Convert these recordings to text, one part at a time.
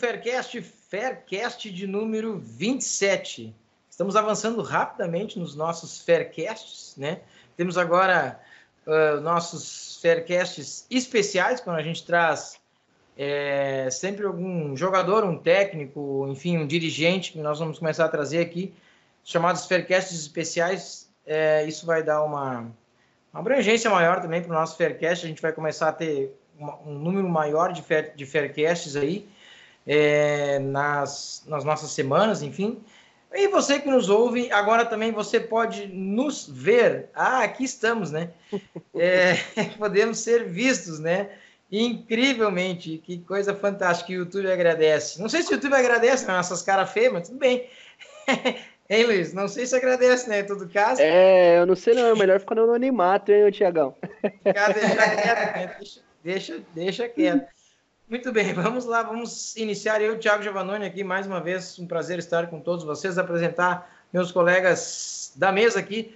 Faircast, Faircast de número 27. Estamos avançando rapidamente nos nossos Faircasts, né? Temos agora uh, nossos Faircasts especiais, quando a gente traz é, sempre algum jogador, um técnico, enfim, um dirigente, que nós vamos começar a trazer aqui, chamados Faircasts especiais. É, isso vai dar uma, uma abrangência maior também para o nosso Faircast. A gente vai começar a ter um número maior de, fair, de Faircasts aí é, nas, nas nossas semanas, enfim. E você que nos ouve, agora também você pode nos ver. Ah, aqui estamos, né? É, podemos ser vistos, né? Incrivelmente, que coisa fantástica. O YouTube agradece. Não sei se o YouTube agradece nas nossas caras feias, mas tudo bem. Hein, Luiz? Não sei se agradece, né? Em todo caso. É, eu não sei não. É melhor ficar no anonimato, hein, Tiagão? Deixa quieto, né? deixa, deixa, deixa quieto. Muito bem, vamos lá, vamos iniciar. Eu, Thiago Giovannoni, aqui mais uma vez, um prazer estar com todos vocês, apresentar meus colegas da mesa aqui.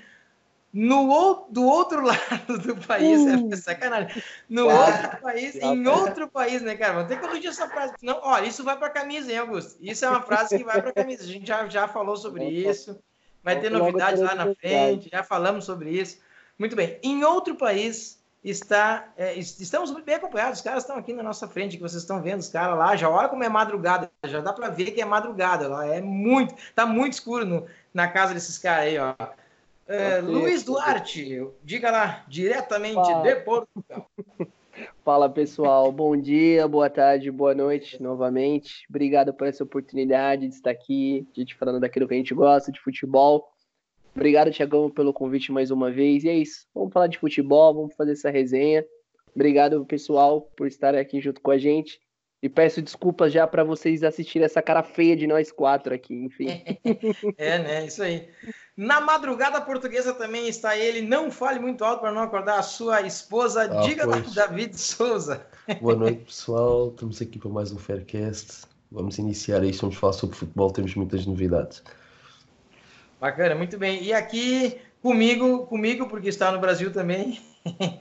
No, do outro lado do país, uh, é sacanagem. No outro país, em outro país, né, cara? Vamos ter que corrigir essa frase. Não, olha, isso vai para a camisa, hein, Augusto? Isso é uma frase que vai para a camisa. A gente já, já falou sobre isso. Vai ter novidades lá na frente, já falamos sobre isso. Muito bem. Em outro país, está. É, estamos bem acompanhados, os caras estão aqui na nossa frente, que vocês estão vendo, os caras lá, já olha como é madrugada, já dá para ver que é madrugada, lá é muito, tá muito escuro no, na casa desses caras aí, ó. É, Luiz Duarte, diga lá, diretamente Fala. de Portugal. Fala pessoal, bom dia, boa tarde, boa noite novamente. Obrigado por essa oportunidade de estar aqui, de te falando daquilo que a gente gosta, de futebol. Obrigado, Tiagão, pelo convite mais uma vez. E é isso. Vamos falar de futebol, vamos fazer essa resenha. Obrigado, pessoal, por estar aqui junto com a gente. E peço desculpas já para vocês assistirem essa cara feia de nós quatro aqui, enfim. é, né? Isso aí. Na madrugada portuguesa também está ele. Não fale muito alto para não acordar a sua esposa. Ah, Diga pois. David Souza. Boa noite, pessoal. Estamos aqui para mais um Faircast. Vamos iniciar isto. Vamos falar sobre futebol. Temos muitas novidades. Bacana, muito bem. E aqui comigo, comigo porque está no Brasil também.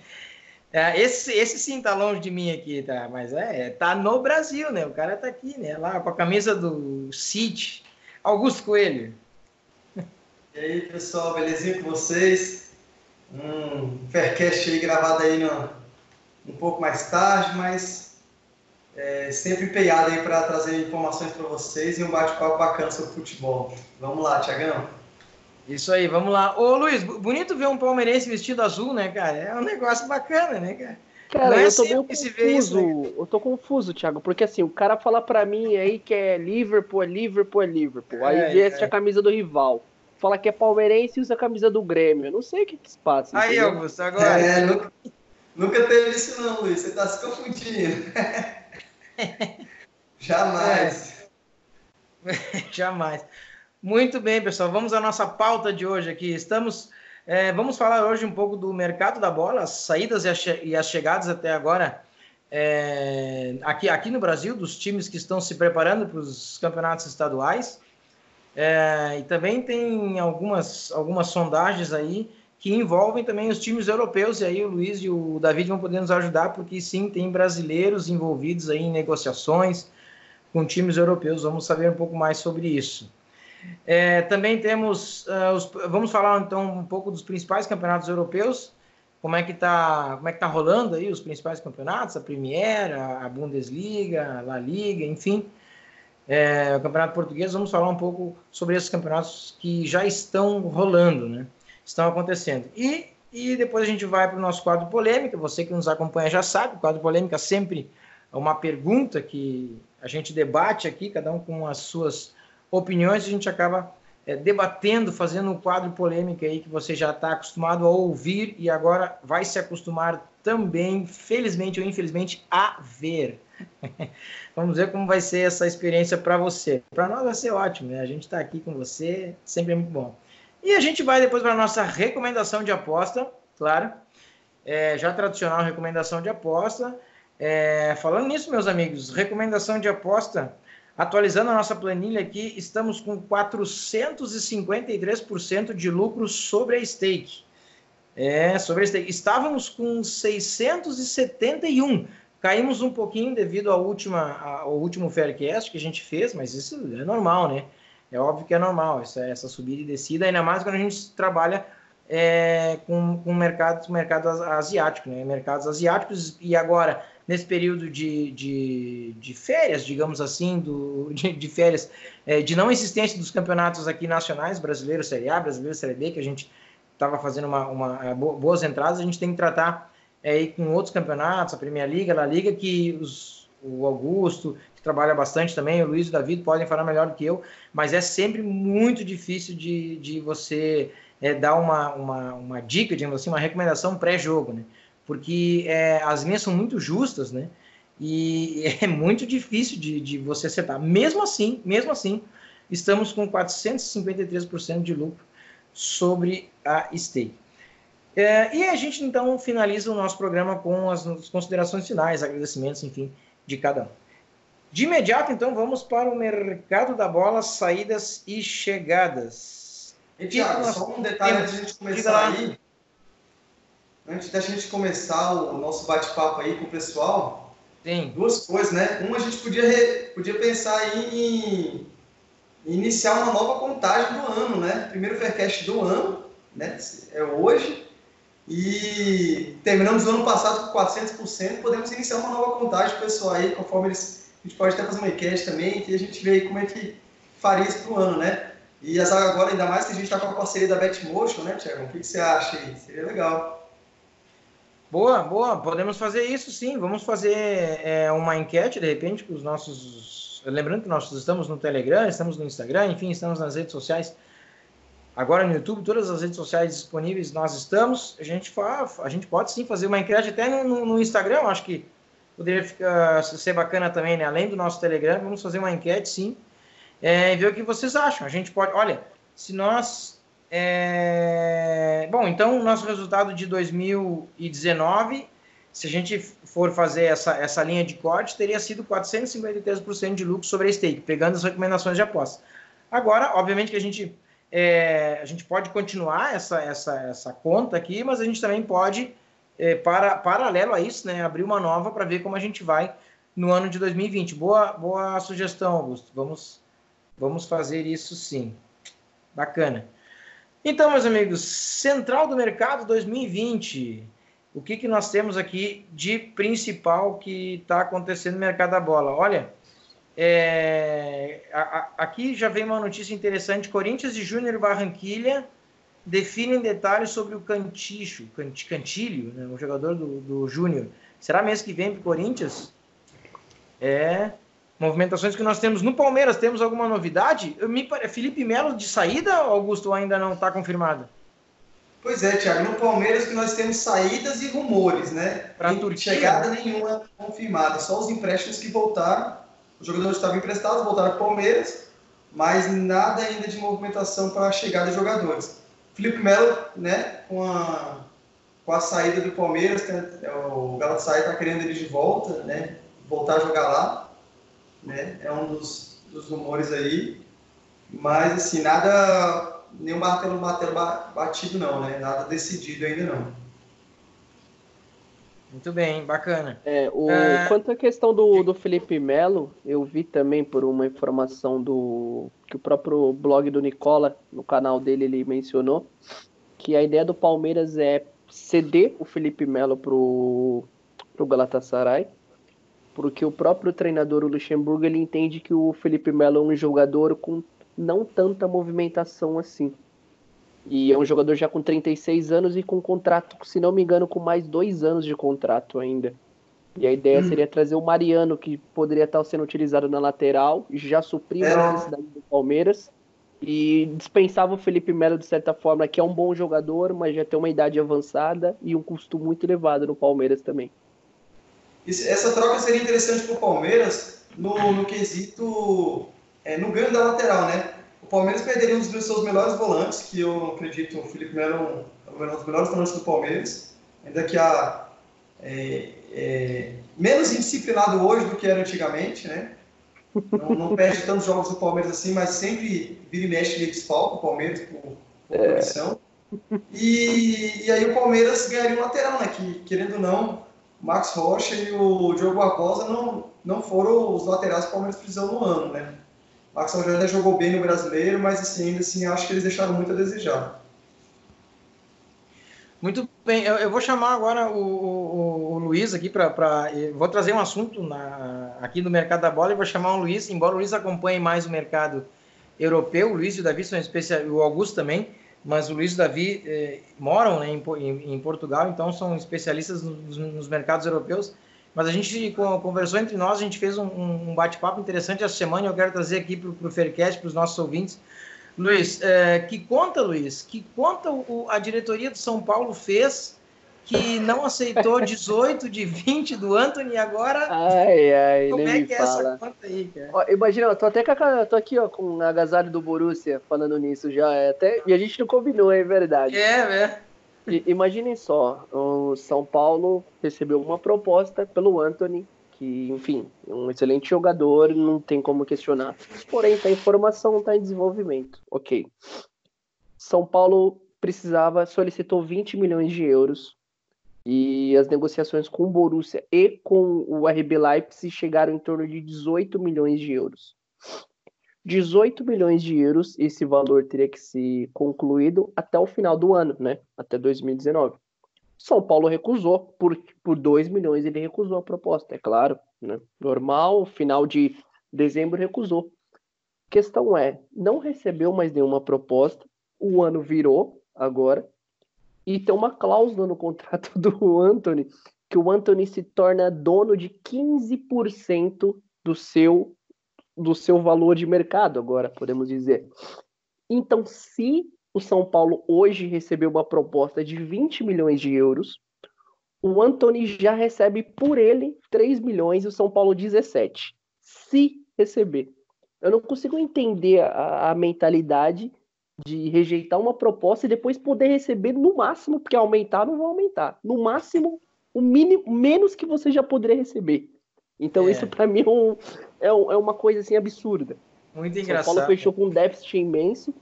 É, esse, esse sim tá longe de mim aqui, tá? Mas é, tá no Brasil, né? O cara tá aqui, né? Lá com a camisa do City. Augusto Coelho. E aí, pessoal, belezinha com vocês? Um Faircast aí gravado aí no, um pouco mais tarde, mas é, sempre empenhado aí para trazer informações para vocês e um bate-papo bacana sobre futebol. Vamos lá, Tiagão. Isso aí, vamos lá. Ô Luiz, bonito ver um palmeirense vestido azul, né, cara? É um negócio bacana, né, cara? Cara, é eu tô meio confuso. Né? Eu tô confuso, Thiago, porque assim, o cara fala pra mim aí que é Liverpool, é Liverpool, é Liverpool. Aí é, veste é. a camisa do rival. Fala que é palmeirense e usa a camisa do Grêmio. Eu não sei o que que se passa. Aí, entendeu? Augusto, agora. É, nunca, nunca teve isso não, Luiz. Você tá se confundindo. Jamais. Jamais. Muito bem, pessoal. Vamos à nossa pauta de hoje aqui. Estamos, é, vamos falar hoje um pouco do mercado da bola, as saídas e as, che e as chegadas até agora é, aqui, aqui no Brasil, dos times que estão se preparando para os campeonatos estaduais. É, e também tem algumas, algumas sondagens aí que envolvem também os times europeus, e aí o Luiz e o David vão poder nos ajudar, porque sim, tem brasileiros envolvidos aí em negociações com times europeus. Vamos saber um pouco mais sobre isso. É, também temos, uh, os, vamos falar então um pouco dos principais campeonatos europeus, como é que está como é que tá rolando aí os principais campeonatos, a Premier, a, Bundesliga, a La Liga, enfim, é, o campeonato português, vamos falar um pouco sobre esses campeonatos que já estão rolando, né, estão acontecendo. E, e depois a gente vai para o nosso quadro polêmica, você que nos acompanha já sabe, o quadro polêmica sempre é uma pergunta que a gente debate aqui, cada um com as suas opiniões, a gente acaba é, debatendo, fazendo um quadro polêmico aí que você já está acostumado a ouvir e agora vai se acostumar também, felizmente ou infelizmente, a ver. Vamos ver como vai ser essa experiência para você. Para nós vai ser ótimo, né? A gente está aqui com você, sempre é muito bom. E a gente vai depois para a nossa recomendação de aposta, claro. É, já tradicional recomendação de aposta. É, falando nisso, meus amigos, recomendação de aposta Atualizando a nossa planilha aqui, estamos com 453% de lucro sobre a stake. É, sobre a stake. Estávamos com 671. Caímos um pouquinho devido ao último Faircast que a gente fez, mas isso é normal, né? É óbvio que é normal essa, essa subida e descida, ainda mais quando a gente trabalha é, com, com mercado asiático, né? Mercados asiáticos e agora nesse período de, de, de férias, digamos assim, do, de, de férias, é, de não existência dos campeonatos aqui nacionais, brasileiro Série A, brasileiro Série B, que a gente estava fazendo uma, uma, é, boas entradas, a gente tem que tratar é, com outros campeonatos, a Primeira Liga, a Liga, que os, o Augusto, que trabalha bastante também, o Luiz e o David podem falar melhor do que eu, mas é sempre muito difícil de, de você é, dar uma, uma, uma dica, digamos assim, uma recomendação pré-jogo, né? Porque é, as linhas são muito justas, né? E é muito difícil de, de você acertar. Mesmo assim, mesmo assim, estamos com 453% de lucro sobre a stake. É, e a gente então finaliza o nosso programa com as, considerações finais, agradecimentos, enfim, de cada um. De imediato, então, vamos para o mercado da bola, saídas e chegadas. E, Thiago, só um detalhe antes de a gente começar aí. Antes da gente começar o nosso bate-papo aí com o pessoal, Sim. duas coisas, né? Uma, a gente podia, re, podia pensar aí em, iniciar uma nova contagem do ano, né? Primeiro Faircast do ano, né? É hoje. E terminamos o ano passado com 400%, podemos iniciar uma nova contagem pessoal aí, conforme eles. A gente pode até fazer uma enquete também, que a gente vê como é que faria isso para o ano, né? E agora, ainda mais que a gente está com a parceria da Betmotion, né, Tiago? O que, que você acha aí? Seria legal. Boa, boa. Podemos fazer isso sim. Vamos fazer é, uma enquete, de repente, com os nossos. Lembrando que nós estamos no Telegram, estamos no Instagram, enfim, estamos nas redes sociais Agora no YouTube, todas as redes sociais disponíveis nós estamos. A gente, faz, a gente pode sim fazer uma enquete até no, no Instagram, acho que poderia ficar, ser bacana também, né? Além do nosso Telegram, vamos fazer uma enquete sim. É, e ver o que vocês acham. A gente pode. Olha, se nós. É... Bom, então, nosso resultado de 2019, se a gente for fazer essa, essa linha de corte, teria sido 453% de lucro sobre a stake, pegando as recomendações de aposta. Agora, obviamente que a gente é, a gente pode continuar essa, essa, essa conta aqui, mas a gente também pode, é, para, paralelo a isso, né, abrir uma nova para ver como a gente vai no ano de 2020. Boa, boa sugestão, Augusto. Vamos, vamos fazer isso sim. Bacana. Então, meus amigos, Central do Mercado 2020. O que, que nós temos aqui de principal que está acontecendo no mercado da bola? Olha, é, a, a, aqui já vem uma notícia interessante: Corinthians e Júnior Barranquilha definem detalhes sobre o Canticho, Cant, Cantilho, né, o jogador do, do Júnior. Será mês que vem para o Corinthians? É. Movimentações que nós temos no Palmeiras, temos alguma novidade? Me, Felipe Melo de saída, Augusto, ainda não está confirmado? Pois é, Thiago, no Palmeiras que nós temos saídas e rumores, né? Para Turquia. Chegada nenhuma confirmada, só os empréstimos que voltaram os jogadores estavam emprestados, voltaram para o Palmeiras, mas nada ainda de movimentação para a chegada de jogadores. Felipe Melo, né, com a, com a saída do Palmeiras, o Galatasaray está querendo ele de volta, né, voltar a jogar lá, né, é um dos, dos rumores aí, mas assim, nada, nenhum martelo, martelo batido não, né, nada decidido ainda não. Muito bem, bacana. É, o, é... Quanto à questão do, do Felipe Melo, eu vi também por uma informação do que o próprio blog do Nicola, no canal dele, ele mencionou que a ideia do Palmeiras é ceder o Felipe Melo pro, pro Galatasaray, porque o próprio treinador, o Luxemburgo, ele entende que o Felipe Melo é um jogador com não tanta movimentação assim. E é um jogador já com 36 anos e com contrato, se não me engano, com mais dois anos de contrato ainda. E a ideia hum. seria trazer o Mariano, que poderia estar sendo utilizado na lateral, já supriu é. a necessidade do Palmeiras. E dispensava o Felipe Melo de certa forma, que é um bom jogador, mas já tem uma idade avançada e um custo muito elevado no Palmeiras também. Essa troca seria interessante para o Palmeiras no, no quesito, é, no ganho da lateral, né? O Palmeiras perderia um dos seus melhores volantes, que eu acredito o Felipe Melo é um dos melhores volantes do Palmeiras, ainda que a, é, é, menos indisciplinado hoje do que era antigamente, né? Não, não perde tantos jogos do Palmeiras assim, mas sempre vira e mexe e desfalca o Palmeiras por, por é. E, e aí o Palmeiras ganharia um lateral, né? Que, querendo ou não, Max Rocha e o Diogo Barbosa não, não foram os laterais que o Palmeiras precisou no ano, né? Max Rocha ainda jogou bem no brasileiro, mas assim, ainda assim acho que eles deixaram muito a desejar. Muito bem, eu, eu vou chamar agora o, o, o Luiz aqui para. Vou trazer um assunto na, aqui do mercado da bola e vou chamar o Luiz, embora o Luiz acompanhe mais o mercado europeu, o Luiz e o Davi são especialistas, o Augusto também, mas o Luiz e o Davi eh, moram né, em, em, Portugal, então são especialistas nos, nos, mercados europeus. Mas a gente conversou entre nós, a gente fez um, um bate-papo interessante essa semana e eu quero trazer aqui para o Faircast, para os nossos ouvintes, Luiz, é, que conta, Luiz, que conta o, a diretoria do São Paulo fez que não aceitou 18 de 20 do Anthony e agora. Ai, ai, como é que é fala. essa conta aí, cara? Ó, imagina, eu tô até com a, tô aqui, ó, com a agasalho do Borussia falando nisso já. É até, e a gente não combinou, é verdade. É, é. E, imaginem só, o São Paulo recebeu uma proposta pelo Anthony que, enfim, é um excelente jogador, não tem como questionar. Porém, está em formação, está em desenvolvimento. Ok. São Paulo precisava, solicitou 20 milhões de euros e as negociações com o Borussia e com o RB Leipzig chegaram em torno de 18 milhões de euros. 18 milhões de euros, esse valor teria que ser concluído até o final do ano, né? Até 2019. São Paulo recusou, por, por 2 milhões ele recusou a proposta, é claro. Né? Normal, final de dezembro recusou. Questão é, não recebeu mais nenhuma proposta, o ano virou agora, e tem uma cláusula no contrato do Anthony, que o Anthony se torna dono de 15% do seu do seu valor de mercado agora, podemos dizer. Então, se o São Paulo hoje recebeu uma proposta de 20 milhões de euros. O Anthony já recebe por ele 3 milhões e o São Paulo 17. Se receber. Eu não consigo entender a, a mentalidade de rejeitar uma proposta e depois poder receber no máximo, porque aumentar não vão aumentar. No máximo, o mínimo, menos que você já poderia receber. Então, é. isso para mim é, um, é, é, uma coisa assim absurda. Muito engraçado. São Paulo fechou com um déficit imenso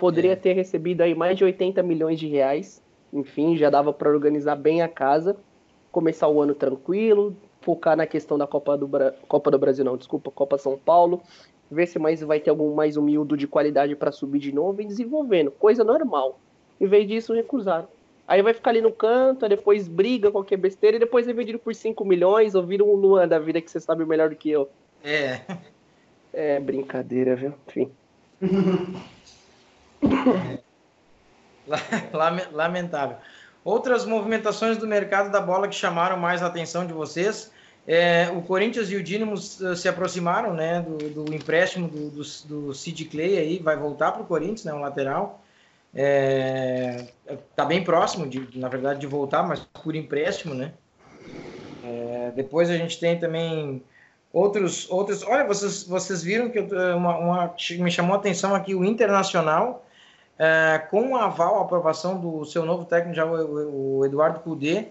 Poderia é. ter recebido aí mais de 80 milhões de reais. Enfim, já dava para organizar bem a casa, começar o ano tranquilo, focar na questão da Copa do, Bra... Copa do Brasil, não, desculpa, Copa São Paulo, ver se mais vai ter algum mais humilde de qualidade para subir de novo e desenvolvendo, coisa normal. Em vez disso, recusaram. Aí vai ficar ali no canto, depois briga qualquer besteira e depois é vendido por 5 milhões ou vira um Luan da vida que você sabe melhor do que eu. É. É brincadeira, viu? Enfim. Lamentável. Outras movimentações do mercado da bola que chamaram mais a atenção de vocês. É, o Corinthians e o Dínamo eh, se aproximaram né, do, do empréstimo do, do, do Sid Clay aí, vai voltar para o Corinthians, né, um lateral. É, tá bem próximo, de, na verdade, de voltar, mas por empréstimo, né? É, depois a gente tem também outros, outros. Olha, vocês, vocês viram que eu, uma, uma, me chamou a atenção aqui o Internacional é, com a aval, a aprovação do seu novo técnico, já o, o Eduardo Cudê,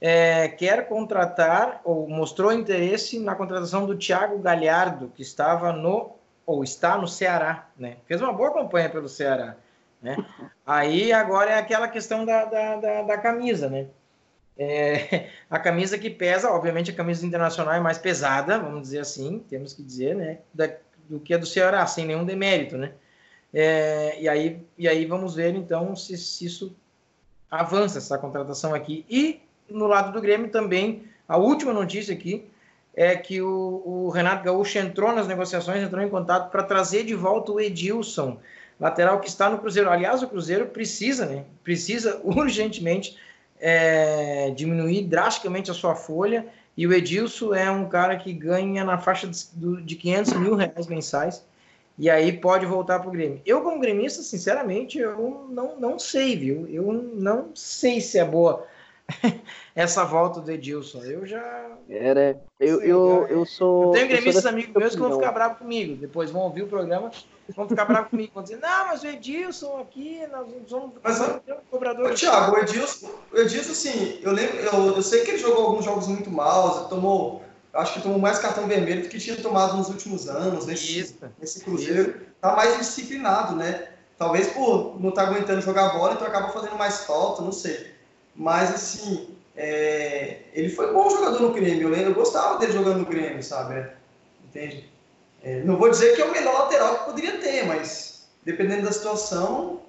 é, quer contratar, ou mostrou interesse na contratação do Thiago Galhardo, que estava no, ou está no Ceará, né? Fez uma boa campanha pelo Ceará, né? Aí agora é aquela questão da, da, da, da camisa, né? É, a camisa que pesa, obviamente a camisa internacional é mais pesada, vamos dizer assim, temos que dizer, né? Da, do que a do Ceará, sem nenhum demérito, né? É, e, aí, e aí vamos ver então se, se isso avança, essa contratação aqui. E no lado do Grêmio também, a última notícia aqui é que o, o Renato Gaúcho entrou nas negociações, entrou em contato para trazer de volta o Edilson, lateral que está no Cruzeiro. Aliás, o Cruzeiro precisa, né? Precisa urgentemente é, diminuir drasticamente a sua folha. E o Edilson é um cara que ganha na faixa de, de 500 mil reais mensais e aí pode voltar para o Grêmio. Eu, como gremista, sinceramente, eu não, não sei, viu? Eu não sei se é boa essa volta do Edilson. Eu já. Era. Eu, sei, eu, eu sou. Eu tenho gremistas amigos meus que vão ficar bravos comigo. Depois vão ouvir o programa, vão ficar bravos comigo. Vão dizer, não, mas o Edilson aqui, nós vamos mas, ter um cobrador. Ô, Thiago, o Edilson, o Edilson, assim, eu lembro, eu, eu sei que ele jogou alguns jogos muito maus, tomou acho que tomou mais cartão vermelho do que tinha tomado nos últimos anos, nesse, Isso. nesse Cruzeiro. Isso. Tá mais disciplinado, né? Talvez por não estar tá aguentando jogar bola, então acaba fazendo mais falta, não sei. Mas, assim, é, ele foi bom jogador no Grêmio, eu, eu gostava dele jogando no Grêmio, sabe? É, entende? É, não vou dizer que é o melhor lateral que poderia ter, mas dependendo da situação.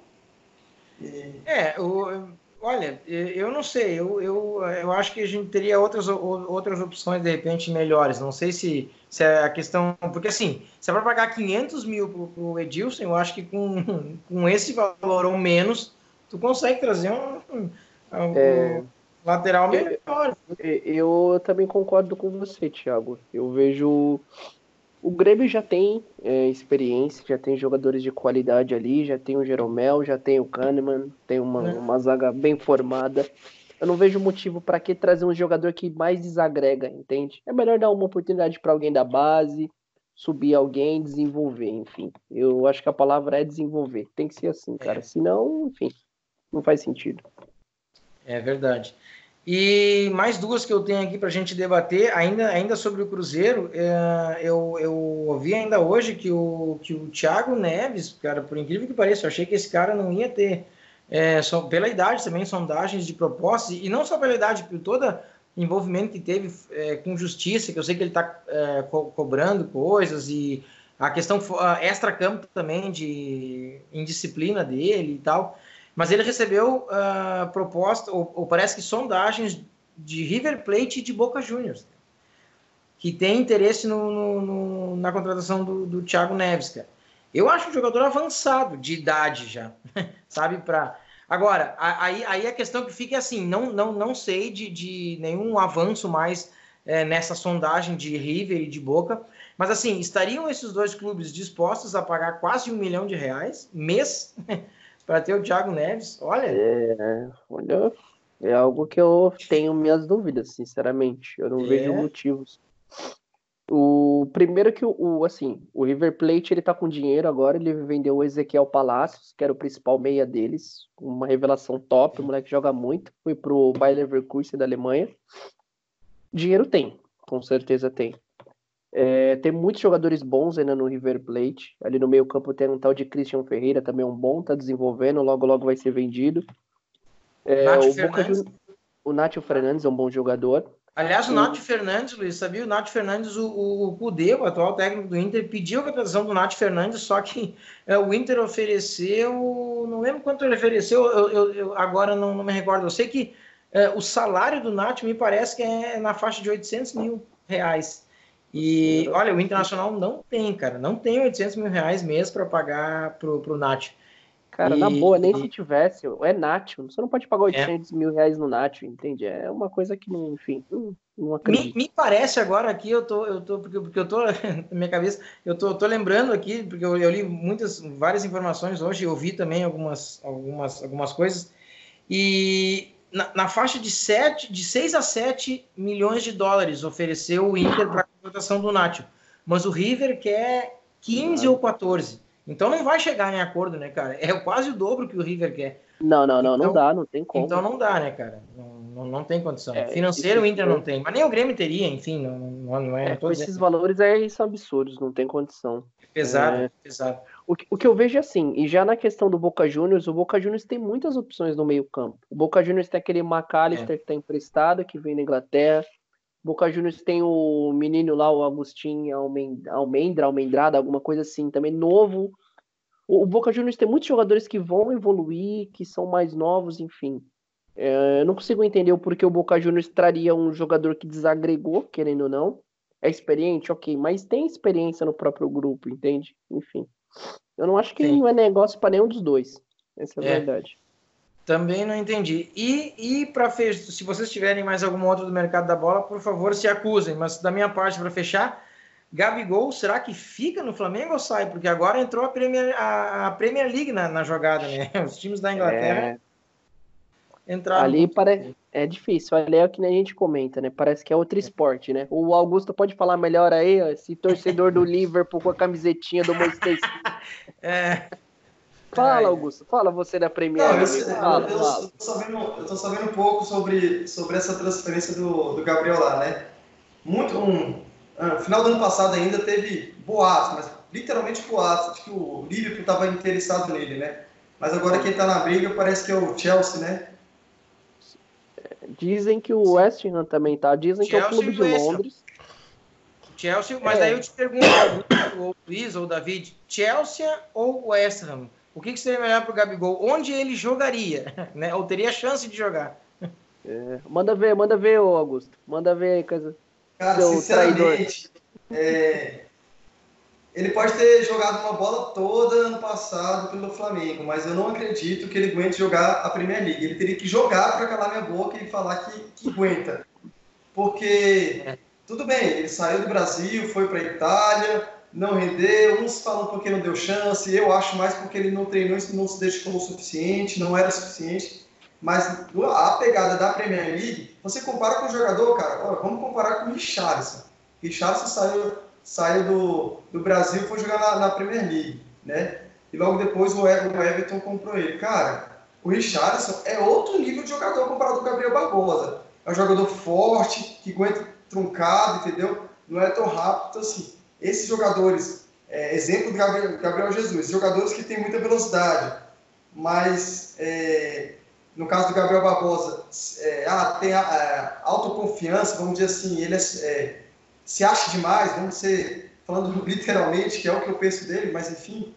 É, o, olha, eu não sei, eu, eu, eu acho que a gente teria outras, outras opções de repente melhores. Não sei se, se é a questão. Porque assim, se é para pagar 500 mil para o Edilson, eu acho que com, com esse valor ou menos, tu consegue trazer um, um, é... um lateral melhor. Eu, eu também concordo com você, Thiago. Eu vejo. O Grêmio já tem é, experiência, já tem jogadores de qualidade ali, já tem o Jeromel, já tem o Kahneman, tem uma, é. uma zaga bem formada. Eu não vejo motivo para que trazer um jogador que mais desagrega, entende? É melhor dar uma oportunidade para alguém da base, subir alguém, desenvolver, enfim. Eu acho que a palavra é desenvolver. Tem que ser assim, cara. É. Senão, enfim, não faz sentido. É verdade. E mais duas que eu tenho aqui para a gente debater, ainda, ainda sobre o Cruzeiro, é, eu, eu ouvi ainda hoje que o, que o Thiago Neves, cara, por incrível que pareça, eu achei que esse cara não ia ter, é, só, pela idade também, sondagens de propostas, e não só pela idade, por todo envolvimento que teve é, com justiça, que eu sei que ele está é, co cobrando coisas, e a questão extra-campo também, de indisciplina dele e tal. Mas ele recebeu uh, proposta, ou, ou, parece que sondagens de River Plate e de Boca Juniors, que tem interesse no, no, no, na contratação do, do Thiago Neves, cara. Eu acho um jogador avançado, de idade já, sabe? Para Agora, aí, aí a questão que fica é assim: não, não, não sei de, de nenhum avanço mais é, nessa sondagem de River e de Boca, mas assim, estariam esses dois clubes dispostos a pagar quase um milhão de reais mês para ter o Thiago Neves, olha. É, olha, é algo que eu tenho minhas dúvidas, sinceramente. Eu não é. vejo motivos. O primeiro que o, assim, o River Plate ele tá com dinheiro agora, ele vendeu o Ezequiel Palacios, que era o principal meia deles, uma revelação top, o moleque joga muito, foi pro Bayer Leverkusen da Alemanha. Dinheiro tem, com certeza tem. É, tem muitos jogadores bons ainda no River Plate. Ali no meio-campo tem um tal de Christian Ferreira, também um bom, tá desenvolvendo, logo logo vai ser vendido. É, o, Boca, o Nátio Fernandes é um bom jogador. Aliás, o Nath Fernandes, Luiz, sabia? O Nath Fernandes, o, o, o Cudê, o atual técnico do Inter, pediu a contratação do Nath Fernandes, só que é, o Inter ofereceu, não lembro quanto ele ofereceu, eu, eu, eu agora não, não, me recordo. Eu sei que é, o salário do Nath me parece que é na faixa de 800 mil reais. E olha, o Internacional não tem, cara, não tem 800 mil reais mesmo para pagar pro, pro Nath. Cara, e, na boa, nem e... se tivesse, é Nath, você não pode pagar 800 é. mil reais no Nath, entende? É uma coisa que, enfim, não acredito. Me, me, parece agora aqui, eu tô, eu tô, porque, porque eu tô, na minha cabeça, eu tô, tô lembrando aqui, porque eu, eu li muitas, várias informações hoje, eu vi também algumas, algumas, algumas coisas, e na, na, faixa de, 7, de 6 a 7 milhões de dólares ofereceu o Inter para contratação do Nacho. Mas o River quer 15 ou 14. Então não vai chegar em acordo, né, cara? É quase o dobro que o River quer. Não, não, não, então, não dá, não tem como. Então não dá, né, cara? Não, não, não tem condição. É, Financeiro o Inter não tem, mas nem o Grêmio teria, enfim, não, não, não é. é esses valores aí são absurdos, não tem condição. Pesado, é... pesado. O que, o que eu vejo é assim, e já na questão do Boca Juniors, o Boca Juniors tem muitas opções no meio-campo. O Boca Juniors tem aquele McAllister é. que está emprestado, que vem da Inglaterra. Boca Juniors tem o menino lá, o Agostinho Almendra, Almendrada, alguma coisa assim, também novo. O, o Boca Juniors tem muitos jogadores que vão evoluir, que são mais novos, enfim. É, eu não consigo entender o porquê o Boca Juniors traria um jogador que desagregou, querendo ou não. É experiente, ok, mas tem experiência no próprio grupo, entende? Enfim. Eu não acho que Sim. não é negócio para nenhum dos dois. Essa é a é. verdade. Também não entendi. E, e para fechar, se vocês tiverem mais algum outro do mercado da bola, por favor, se acusem. Mas da minha parte, para fechar, Gabigol, será que fica no Flamengo ou sai? Porque agora entrou a Premier, a, a Premier League na, na, jogada, né? Os times da Inglaterra é... entraram. Ali parece é difícil. Ali é o que a gente comenta, né? Parece que é outro esporte, né? O Augusto pode falar melhor aí, ó, esse torcedor do Liverpool com a camisetinha do Manchester É. Fala, Augusto, fala você da Premier League. Eu, fala, eu, eu, tô sabendo, eu tô sabendo um pouco sobre, sobre essa transferência do, do Gabriel lá, né? Muito um, no ah, final do ano passado ainda teve boatos, mas literalmente boatos, de que o Liverpool estava interessado nele, né? Mas agora quem está na briga parece que é o Chelsea, né? Dizem que o West Ham também tá. Dizem Chelsea que é o clube de Londres. Chelsea, mas é. daí eu te pergunto, o Luiz ou o David, Chelsea ou West Ham? O que, que seria melhor para o Gabigol? Onde ele jogaria? Né? Ou teria chance de jogar? É, manda ver, manda ver, Augusto. Manda ver aí, coisa. Cara, seu sinceramente, é, ele pode ter jogado uma bola toda ano passado pelo Flamengo, mas eu não acredito que ele aguente jogar a Premier League. Ele teria que jogar para calar minha boca e falar que, que aguenta. Porque, é. tudo bem, ele saiu do Brasil, foi para a Itália, não rendeu, uns falam porque não deu chance, eu acho mais porque ele não treinou, não se dedicou o suficiente, não era suficiente. Mas a pegada da Premier League, você compara com o jogador, cara, vamos comparar com o Richarlison. Richarlison saiu saiu do, do Brasil e foi jogar na, na, Premier League, né? E logo depois o, Everton comprou ele. Cara, o Richardson é outro nível de jogador comparado com o Gabriel Barbosa. É um jogador forte, que aguenta truncado, entendeu? Não é tão rápido. Assim, esses jogadores, é, exemplo do Gabriel, Gabriel, Jesus, jogadores que têm muita velocidade, mas é, no caso do Gabriel Barbosa, é, ah, tem a, a, autoconfiança, vamos dizer assim, ele é, é se acha demais, vamos ser falando literalmente, que é o que eu penso dele, mas enfim,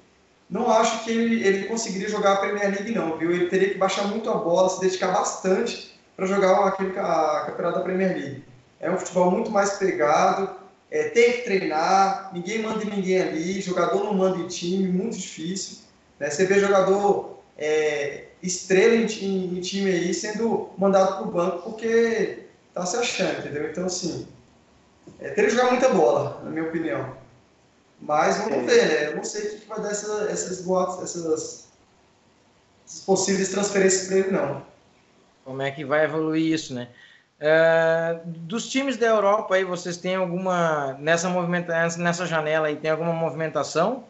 não acho que ele, ele conseguiria jogar a Premier League não, viu? Ele teria que baixar muito a bola, se dedicar bastante para jogar aquele a campeonato da Premier League. É um futebol muito mais pegado, é, tem que treinar, ninguém manda em ninguém ali, jogador não manda em time, muito difícil. Né? Você vê jogador é, estrela em, em, em, time aí sendo mandado para o banco porque tá se achando, entendeu? Então, assim, é, teria que jogar muita bola, na minha opinião. Mas vamos é. ver, né? Eu não sei o que vai dar essa, essas boatos, essas, essas possíveis transferências para ele, não. Como é que vai evoluir isso, né? Uh, dos times da Europa aí, vocês têm alguma nessa movimentação, nessa janela aí, tem alguma movimentação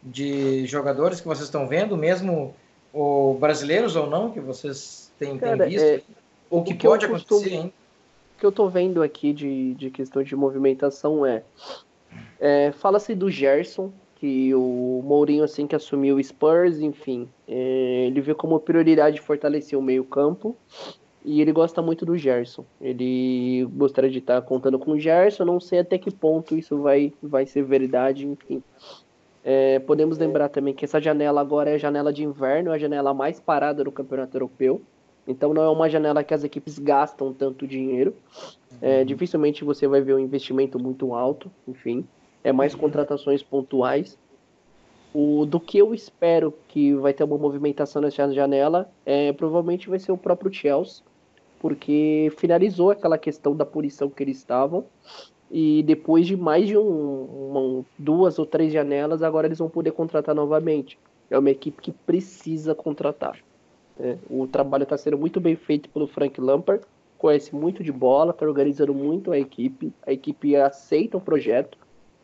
de jogadores que vocês estão vendo, mesmo ou brasileiros ou não, que vocês têm, Cara, têm visto? É, ou que, que pode acontecer ainda? que eu tô vendo aqui de, de questão de movimentação é, é fala-se do Gerson, que o Mourinho assim que assumiu o Spurs, enfim, é, ele vê como prioridade fortalecer o meio campo e ele gosta muito do Gerson. Ele gostaria de estar contando com o Gerson, não sei até que ponto isso vai, vai ser verdade, enfim. É, podemos lembrar também que essa janela agora é a janela de inverno, é a janela mais parada do Campeonato Europeu. Então não é uma janela que as equipes gastam tanto dinheiro. É, uhum. dificilmente você vai ver um investimento muito alto, enfim. É mais uhum. contratações pontuais. O, do que eu espero que vai ter uma movimentação nessa janela, é, provavelmente vai ser o próprio Chelsea, porque finalizou aquela questão da punição que eles estavam. E depois de mais de um, uma, duas ou três janelas, agora eles vão poder contratar novamente. É uma equipe que precisa contratar. É, o trabalho está sendo muito bem feito pelo Frank Lampard, conhece muito de bola, está organizando muito a equipe, a equipe aceita o projeto,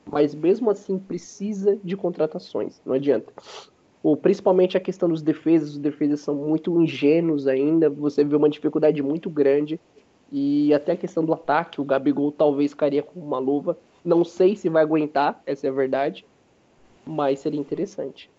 mas mesmo assim precisa de contratações, não adianta. O, principalmente a questão dos defesas, os defesas são muito ingênuos ainda, você vê uma dificuldade muito grande, e até a questão do ataque, o Gabigol talvez cairia com uma luva, não sei se vai aguentar, essa é a verdade, mas seria interessante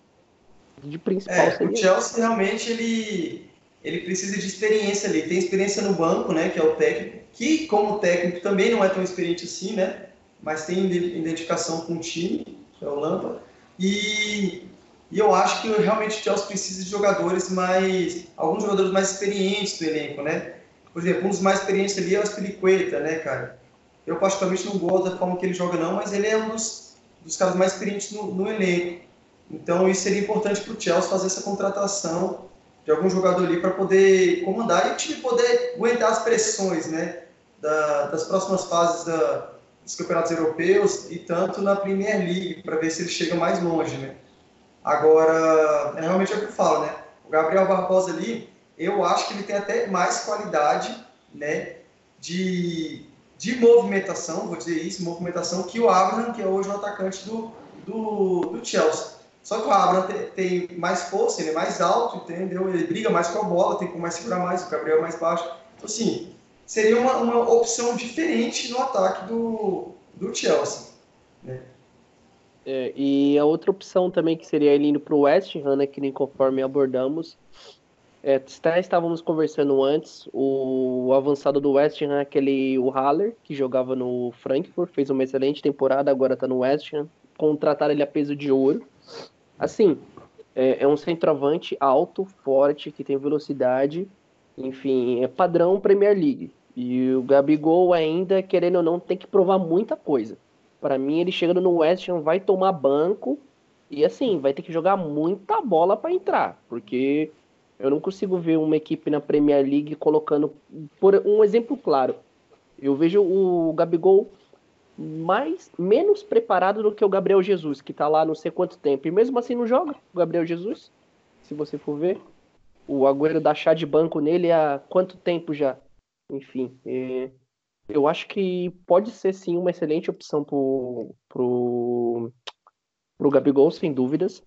de principal é, seria... O Chelsea realmente ele, ele precisa de experiência ali. Tem experiência no banco, né, que é o técnico, que como técnico também não é tão experiente assim, né, mas tem identificação com o time, que é o Lampa. E, e eu acho que realmente o Chelsea precisa de jogadores mais, alguns jogadores mais experientes do elenco, né? Por exemplo, um dos mais experientes ali é o Aspiricueta, né, cara? Eu particularmente não gosto da forma que ele joga não, mas ele é um dos, dos caras mais experientes no, no elenco. Então, isso seria importante para o Chelsea fazer essa contratação de algum jogador ali para poder comandar e o time poder aguentar as pressões né, da, das próximas fases da, dos campeonatos europeus e tanto na Premier League, para ver se ele chega mais longe. Né? Agora, é realmente é o que eu falo, né? O Gabriel Barbosa ali, eu acho que ele tem até mais qualidade né, de, de movimentação, vou dizer isso, movimentação, que o Abraham, que é hoje o atacante do, do, do Chelsea. Só que o Abraham tem, tem, mais força, ele é mais alto, entendeu? Ele briga mais com a bola, tem como mais segurar mais, o Gabriel é mais baixo. Então, assim, seria uma, uma opção diferente no ataque do, do Chelsea. Né? É, e a outra opção também que seria ele indo para o West Ham, né, que nem conforme abordamos, É, estávamos conversando antes, o avançado do West Ham, aquele o Haller, que jogava no Frankfurt, fez uma excelente temporada, agora está no West Ham. Contrataram ele a peso de ouro. Assim, é, é um centroavante alto, forte, que tem velocidade, enfim, é padrão Premier League. E o Gabigol ainda, querendo ou não, tem que provar muita coisa. Para mim, ele chegando no West Ham vai tomar banco e assim, vai ter que jogar muita bola para entrar, porque eu não consigo ver uma equipe na Premier League colocando. Por um exemplo claro, eu vejo o Gabigol mais menos preparado do que o Gabriel Jesus, que tá lá não sei quanto tempo. E mesmo assim não joga o Gabriel Jesus, se você for ver. O Agüero dá chá de banco nele há quanto tempo já? Enfim, é... eu acho que pode ser sim uma excelente opção pro, pro, pro Gabigol, sem dúvidas.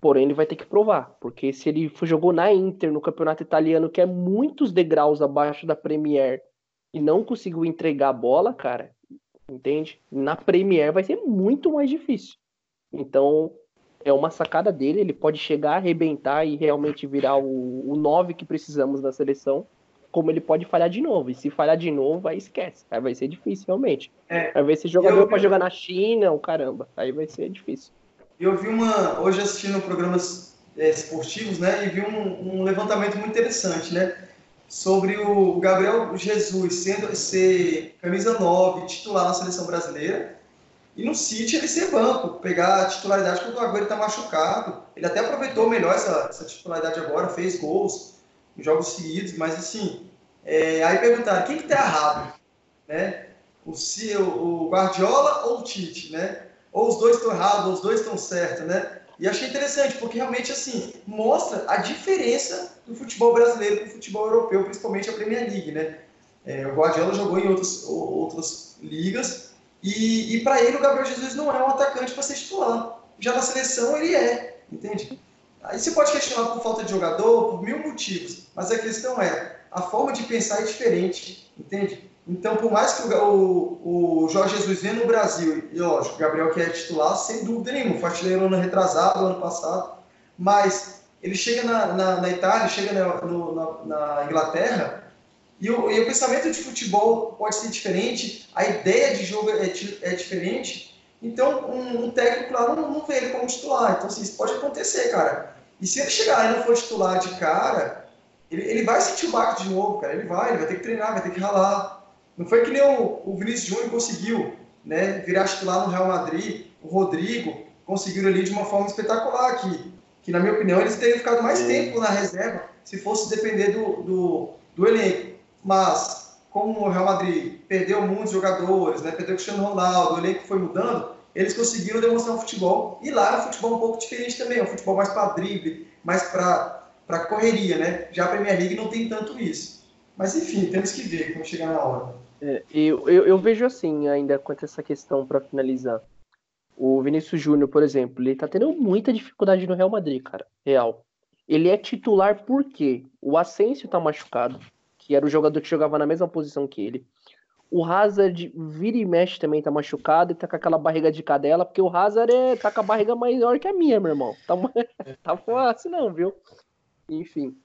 Porém, ele vai ter que provar, porque se ele jogou na Inter, no campeonato italiano, que é muitos degraus abaixo da Premier, e não conseguiu entregar a bola, cara, entende? Na Premier vai ser muito mais difícil. Então, é uma sacada dele, ele pode chegar, arrebentar e realmente virar o, o 9 que precisamos da seleção, como ele pode falhar de novo. E se falhar de novo, aí esquece. Aí vai ser difícil, realmente. É, aí vai ser jogador para jogar na China, o caramba. Aí vai ser difícil. Eu vi uma, hoje assistindo programas é, esportivos, né, e vi um, um, levantamento muito interessante, né, sobre o Gabriel Jesus sendo ser camisa 9, titular na seleção brasileira, e no City ele ser banco, pegar a titularidade quando o Agüero está machucado. Ele até aproveitou melhor essa, essa titularidade agora, fez gols em jogos seguidos, mas assim, é, aí perguntaram, quem que tá errado? Né? O, o Guardiola ou o Tite, né? ou os dois estão errados, ou os dois estão certos, né? E achei interessante, porque realmente, assim, mostra a diferença do futebol brasileiro para o futebol europeu, principalmente a Premier League, né? É, o Guardiola jogou em outros, outras ligas, e, e para ele o Gabriel Jesus não é um atacante para ser titular. Já na seleção ele é, entende? Aí você pode questionar por falta de jogador, por mil motivos, mas a questão é, a forma de pensar é diferente, entende? Então, por mais que o, o, Jorge Jesus venha no Brasil, e lógico, o Gabriel que é titular, sem dúvida nenhuma, foi artilheiro ano retrasado, ano passado, mas ele chega na, na, na Itália, chega na, no, na, Inglaterra, e o, e o, pensamento de futebol pode ser diferente, a ideia de jogo é, é diferente, então um, um técnico lá não, não vê ele como titular. Então, assim, isso pode acontecer, cara. E se ele chegar e não for titular de cara, ele, ele vai sentir o barco de novo, cara. Ele vai, ele vai ter que treinar, vai ter que ralar. Não foi que nem o, o Vinícius Júnior conseguiu né, virar titular no Real Madrid, o Rodrigo conseguiram ali de uma forma espetacular, que, que na minha opinião eles teriam ficado mais tempo na reserva se fosse depender do, do, do elenco. Mas, como o Real Madrid perdeu muitos jogadores, né, perdeu o Cristiano Ronaldo, o elenco foi mudando, eles conseguiram demonstrar um futebol. E lá é um futebol um pouco diferente também, é um futebol mais para drible, mais para correria, né? Já a Premier League não tem tanto isso. Mas enfim, temos que ver quando chegar na hora. É, eu, eu, eu, vejo assim, ainda quanto a essa questão para finalizar. O Vinícius Júnior, por exemplo, ele tá tendo muita dificuldade no Real Madrid, cara. Real. Ele é titular porque o Asensio tá machucado, que era o jogador que jogava na mesma posição que ele. O Hazard vira e mexe também tá machucado e tá com aquela barriga de cadela, porque o Hazard é, tá com a barriga maior que a minha, meu irmão. Tá, tá fácil não, viu? Enfim,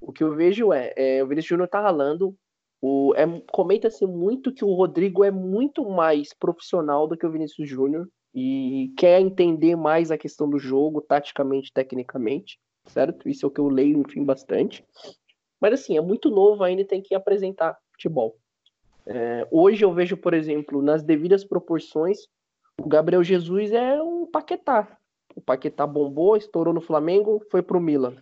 o que eu vejo é, é o Vinícius Júnior tá ralando, o, é, Comenta-se muito que o Rodrigo é muito mais profissional do que o Vinícius Júnior e quer entender mais a questão do jogo, taticamente, tecnicamente, certo? Isso é o que eu leio, enfim, bastante. Mas assim, é muito novo ainda tem que apresentar futebol. É, hoje eu vejo, por exemplo, nas devidas proporções, o Gabriel Jesus é um Paquetá. O Paquetá bombou, estourou no Flamengo, foi pro Milan.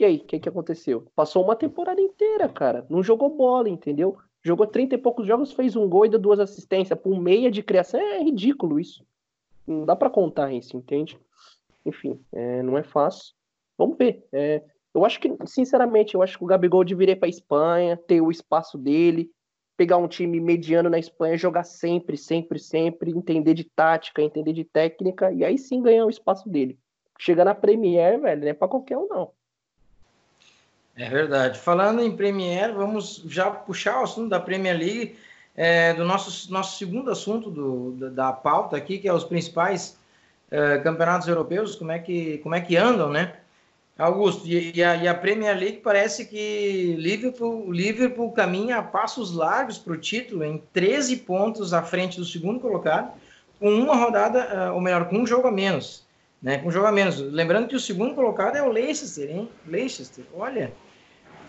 E aí, o que, que aconteceu? Passou uma temporada inteira, cara. Não jogou bola, entendeu? Jogou 30 e poucos jogos, fez um gol e deu duas assistências. Por meia de criação é ridículo isso. Não dá para contar isso, entende? Enfim, é, não é fácil. Vamos ver. É, eu acho que, sinceramente, eu acho que o Gabigol deveria ir para Espanha, ter o espaço dele, pegar um time mediano na Espanha, jogar sempre, sempre, sempre, entender de tática, entender de técnica, e aí sim ganhar o espaço dele. Chegar na Premier, velho, não é para qualquer um, não. É verdade. Falando em Premier, vamos já puxar o assunto da Premier League, é, do nosso, nosso segundo assunto do, da, da pauta aqui, que é os principais é, campeonatos europeus, como é, que, como é que andam, né? Augusto, e, a, e a, Premier League parece que Liverpool, Liverpool caminha a passos largos para o título, em 13 pontos à frente do segundo colocado, com uma rodada, ah, ou melhor, com um jogo a menos. Né, com um jogo a menos. Lembrando que o segundo colocado é o Leicester, hein? Leicester, olha,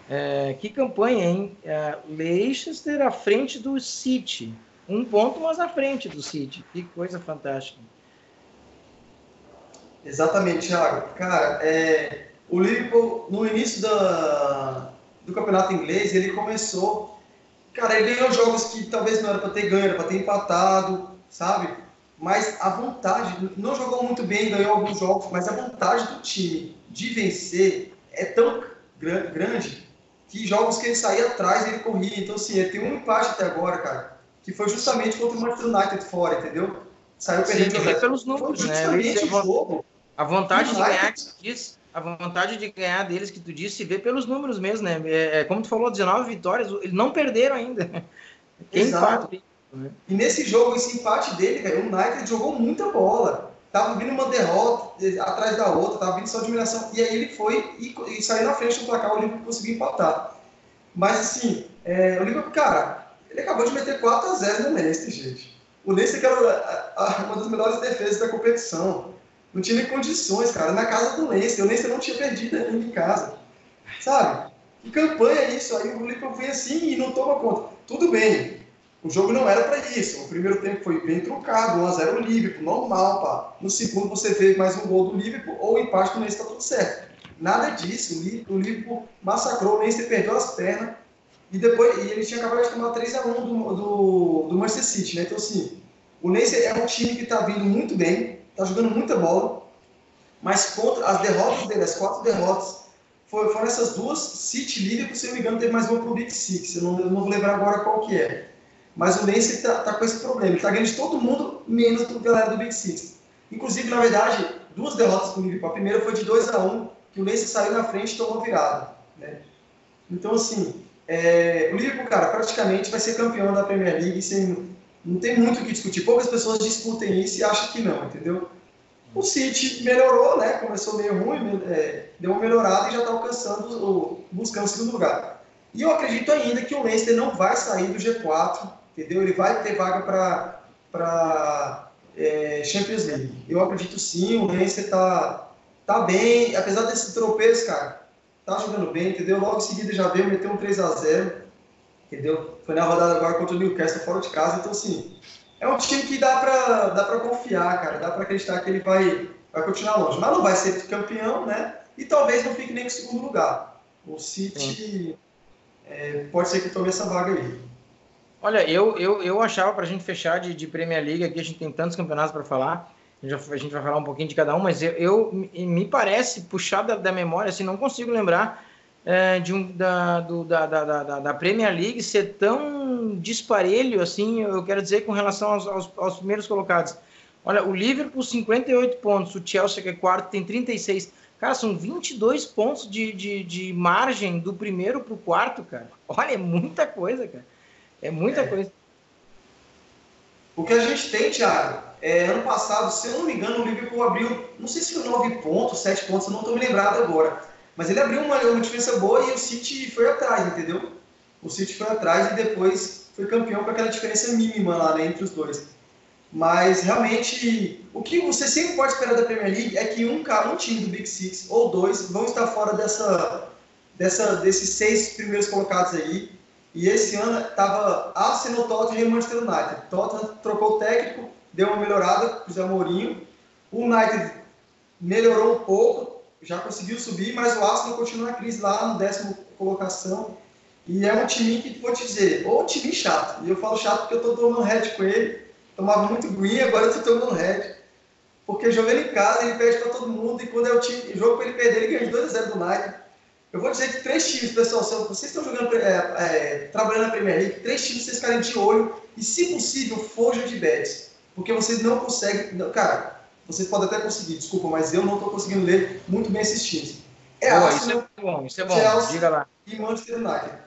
é, que campanha, hein? É, Leicester à frente do City. Um ponto, mas à frente do City. Que coisa fantástica. Exatamente, Thiago. Cara, é, o Liverpool, no início da, do campeonato inglês, ele começou. Cara, ele ganhou jogos que talvez não era para ter ganho, era para ter empatado, sabe? Mas a vontade, não jogou muito bem, ganhou alguns jogos, mas a vontade do time de vencer é tão grande que jogos que ele saía atrás ele corria. Então, assim, ele tem um empate até agora, cara, que foi justamente contra o Manchester United fora, entendeu? Saiu perdendo. Sim, pelos números, né? Justamente o jogo. A vontade de ganhar que tu disse, a vontade de ganhar deles que tu disse se vê pelos números mesmo, né? É, é como tu falou, 19 vitórias, eles não perderam ainda. Quem Exato. E nesse jogo, esse empate dele, velho, o United jogou muita bola. Tava vindo uma derrota atrás da outra, tava vindo só diminuição. E aí ele foi e, e saiu na frente do placar, o Liverpool conseguiu empatar. Mas assim, é, o Liverpool, cara, ele acabou de meter 4 a 0 no Leicester, gente. O Leicester era uma das melhores defesas da competição. Não tinha nem condições, cara. Na casa do Leicester. O Leicester não tinha perdido ainda em casa. Sabe? Que campanha é isso? Aí o Liverpool vem assim e não toma conta. Tudo bem. O jogo não era para isso. O primeiro tempo foi bem trucado, 1x0 o Liverpool, normal, pá. No segundo você vê mais um gol do Liverpool ou empate do Leicester tá tudo certo. Nada disso. O Liverpool massacrou, o Leicester perdeu as pernas. E depois, e ele tinha acabado de tomar 3x1 do, do, do Manchester City, né? Então, assim, o Leicester é um time que está vindo muito bem, está jogando muita bola, mas contra as derrotas dele, as quatro derrotas, foram essas duas, City e Liverpool, se não me engano, teve mais uma pro Big Six, eu não, eu não vou lembrar agora qual que é. Mas o Leicester está tá com esse problema. Ele está ganhando de todo mundo, menos do galera do Big Six. Inclusive, na verdade, duas derrotas para o Liverpool. A primeira foi de 2 a 1 um, que o Leicester saiu na frente e tomou virada. Né? Então, assim, é, o Liverpool, cara, praticamente vai ser campeão da Premier League sem, não tem muito o que discutir. Poucas pessoas discutem isso e acham que não, entendeu? O City melhorou, né? Começou meio ruim, é, deu uma melhorada e já está alcançando, buscando o segundo lugar. E eu acredito ainda que o Leicester não vai sair do G4 entendeu? Ele vai ter vaga para é, Champions League. Eu acredito sim, o Leicester tá, tá bem, apesar desse tropeço, cara, tá jogando bem, entendeu? Logo em seguida já veio, meteu um 3 a 0 entendeu? Foi na rodada agora contra o Newcastle fora de casa, então assim, é um time que dá para dá pra confiar, cara, dá para acreditar que ele vai, vai continuar longe, mas não vai ser campeão, né? E talvez não fique nem em segundo lugar. O City é, pode ser que tome essa vaga aí. Olha, eu, eu, eu achava para a gente fechar de, de Premier League aqui, a gente tem tantos campeonatos para falar, a gente, vai, falar um pouquinho de cada um, mas eu, eu me parece, puxar da, da memória, assim, não consigo lembrar é, de um, da, do, da, da, da, da, Premier League ser tão disparelho, assim, eu quero dizer, com relação aos, aos, aos primeiros colocados. Olha, o Liverpool, 58 pontos, o Chelsea, que é quarto, tem 36. Cara, são 22 pontos de, de, de margem do primeiro para o quarto, cara. Olha, é muita coisa, cara. É muita é. coisa. O que a gente tem, Thiago, é, ano passado, se eu não me engano, o Liverpool abriu, não sei se foi 9 pontos, 7 pontos, eu não estou me lembrado agora. Mas ele abriu uma, uma diferença boa e o City foi atrás, entendeu? O City foi atrás e depois foi campeão com aquela diferença mínima lá né, entre os dois. Mas realmente, o que você sempre pode esperar da Premier League é que um cara, um time do Big Six ou dois vão estar fora dessa, dessa, desses seis primeiros colocados aí. E esse ano estava Arsenal, Tottenham e Manchester United. Tottenham trocou o técnico, deu uma melhorada com o Zé Mourinho. O United melhorou um pouco, já conseguiu subir, mas o Arsenal continua na crise lá no décimo colocação. E é um time que, vou te dizer, ou um time chato. E eu falo chato porque eu estou tomando head com ele. Tomava muito green, agora eu estou tomando head. Porque jogando em casa, ele perde para todo mundo. E quando é o time, jogo para ele perder, ele ganha de 2 a 0 do United. Eu vou dizer que três times, pessoal, se vocês estão jogando, é, é, trabalhando na Premier League, três times vocês ficarem de olho e, se possível, fojam de bets. Porque vocês não conseguem. Não, cara, vocês podem até conseguir, desculpa, mas eu não estou conseguindo ler muito bem esses times. É Boa, Arsenal, isso é bom, isso é bom. Chelsea Diga lá. e Manchester United.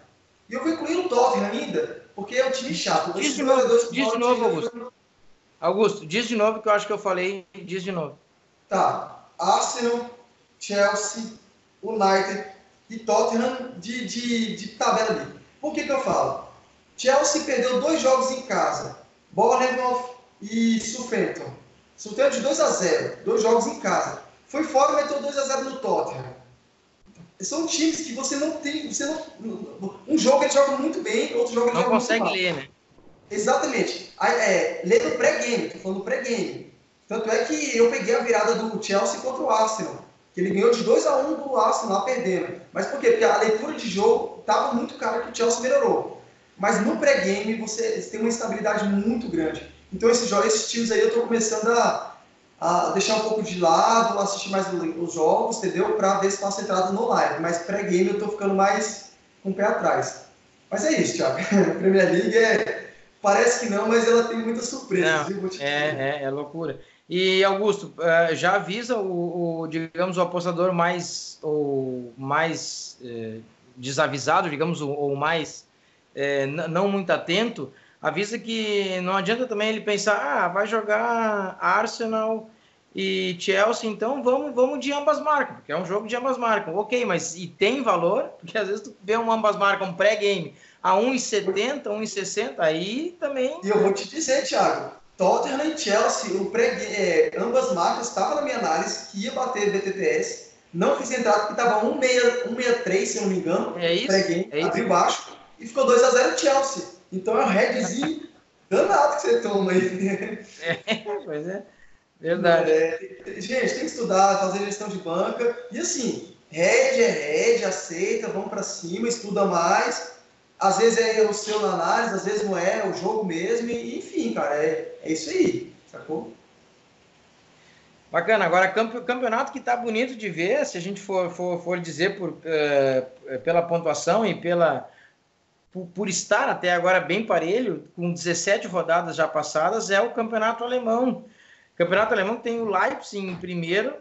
E eu vou incluir o Tottenham ainda, porque é um time chato. Diz de novo, diz de novo Augusto. Augusto, diz de novo que eu acho que eu falei, diz de novo. Tá. Arsenal, Chelsea, United e Tottenham de, de, de tabela ali. Por que, que eu falo? Chelsea perdeu dois jogos em casa, Bournemouth e Southampton. Southampton de 2 a 0 dois jogos em casa. Foi fora e meteu 2 a 0 no Tottenham. São times que você não tem. Você não, um jogo ele joga muito bem, outro jogo ele não joga consegue muito mal. ler, né? Exatamente. É, lê no pré-game, tô falando pré-game. Tanto é que eu peguei a virada do Chelsea contra o Arsenal. Que ele ganhou de 2 a 1 um do Arsenal lá perdendo. Mas por quê? Porque a leitura de jogo estava muito cara que o Chelsea melhorou. Mas no pré-game você tem uma estabilidade muito grande. Então esses, esses times aí eu estou começando a, a, deixar um pouco de lado, assistir mais os jogos, entendeu? Para ver se faço entrada no live. Mas pré-game eu estou ficando mais com o pé atrás. Mas é isso, Thiago. A Premier League é, parece que não, mas ela tem muitas surpresas. Não, é, é, é loucura. E Augusto, eh, já avisa o, o digamos, o apostador mais, ou mais eh, desavisado, digamos, ou mais eh, não muito atento, avisa que não adianta também ele pensar, ah, vai jogar Arsenal e Chelsea, então vamos, vamos de ambas marcas, porque é um jogo de ambas marcas. Ok, mas e tem valor? Porque às vezes tu vê um ambas marcas, um pré-game, a 1,70, 1,60, aí também. E eu vou te dizer, Thiago, Tottenham e Chelsea, é, ambas marcas estavam na minha análise que ia bater BTTS. Não fiz entrada porque estava 163, se eu não me engano. É isso. É abriu baixo e ficou 2x0 Chelsea. Então é um headzinho danado que você toma aí. É, pois é. Verdade. É, gente, tem que estudar, fazer gestão de banca. E assim, head é head, aceita, vamos para cima, estuda mais às vezes é o seu na análise, às vezes não é, é o jogo mesmo, e, enfim, cara, é, é isso aí, sacou? Bacana. Agora, campeonato que está bonito de ver, se a gente for, for, for dizer por, uh, pela pontuação e pela por, por, estar até agora bem parelho, com 17 rodadas já passadas, é o campeonato alemão. O campeonato alemão tem o Leipzig em primeiro,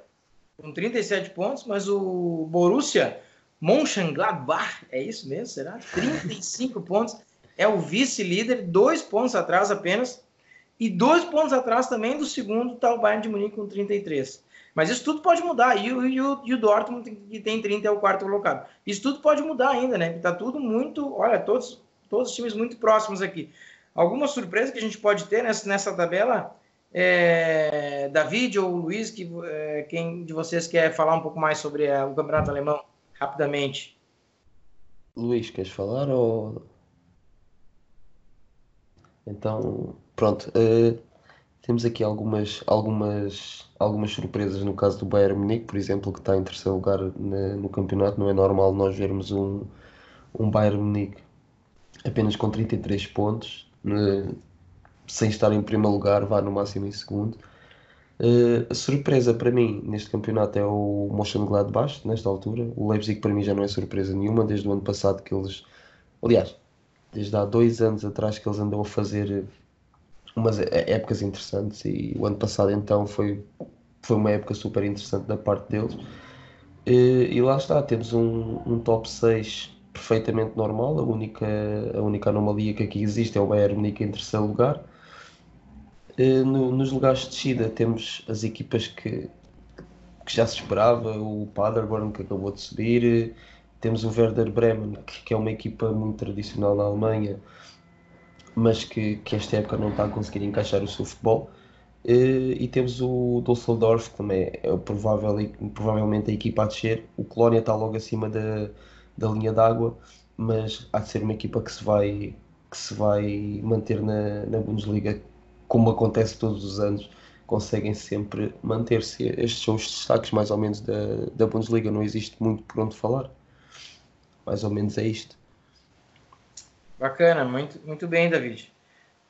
com 37 pontos, mas o Borussia Mönchengladbach, é isso mesmo, será? 35 pontos, é o vice-líder, dois pontos atrás apenas, e dois pontos atrás também do segundo está o Bayern de Munique com 33. Mas isso tudo pode mudar, e o, e o, e o Dortmund, que tem 30, é o quarto colocado. Isso tudo pode mudar ainda, né? Está tudo muito, olha, todos, todos os times muito próximos aqui. Alguma surpresa que a gente pode ter nessa, nessa tabela? É, David ou Luiz, que, é, quem de vocês quer falar um pouco mais sobre é, o campeonato alemão? Rapidamente. Luís, queres falar ou. Então, pronto. Uh, temos aqui algumas, algumas, algumas surpresas no caso do Bayern Munique, por exemplo, que está em terceiro lugar na, no campeonato. Não é normal nós vermos um, um Bayern Munique apenas com 33 pontos, né, sem estar em primeiro lugar, vá no máximo em segundo. Uh, a surpresa para mim neste campeonato é o Mönchengladbach, nesta altura. O Leipzig para mim já não é surpresa nenhuma, desde o ano passado que eles... Aliás, desde há dois anos atrás que eles andam a fazer umas épocas interessantes e o ano passado então foi, foi uma época super interessante da parte deles. Uh, e lá está, temos um, um top 6 perfeitamente normal, a única, a única anomalia que aqui existe é o Bayern em terceiro lugar eh, no, nos lugares de descida temos as equipas que, que já se esperava, o Paderborn que acabou de subir, temos o Werder Bremen, que, que é uma equipa muito tradicional na Alemanha, mas que, que esta época não está a conseguir encaixar o seu futebol. Eh, e temos o Düsseldorf, que também é provável, provavelmente a equipa a descer. O Colónia está logo acima da, da linha d'água, mas há de ser uma equipa que se vai, que se vai manter na, na Bundesliga como acontece todos os anos, conseguem sempre manter-se. Estes são os destaques mais ou menos da, da Bundesliga, não existe muito por onde falar. Mais ou menos é isto. Bacana, muito, muito bem, David.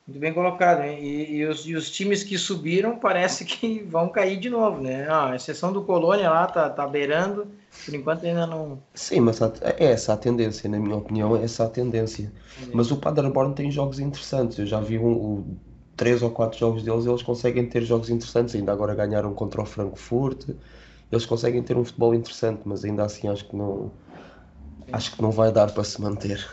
Muito bem colocado. E, e, os, e, os, times que subiram parece que vão cair de novo, né? Ah, a exceção do Colônia lá tá, tá beirando, por enquanto ainda não. Sim, mas é essa a tendência, na minha opinião, é essa a tendência. Mas o Paderborn tem jogos interessantes. Eu já vi um, o três ou quatro jogos deles, eles conseguem ter jogos interessantes. Ainda agora ganharam contra o Frankfurt, eles conseguem ter um futebol interessante, mas ainda assim acho que não, acho que não vai dar para se manter.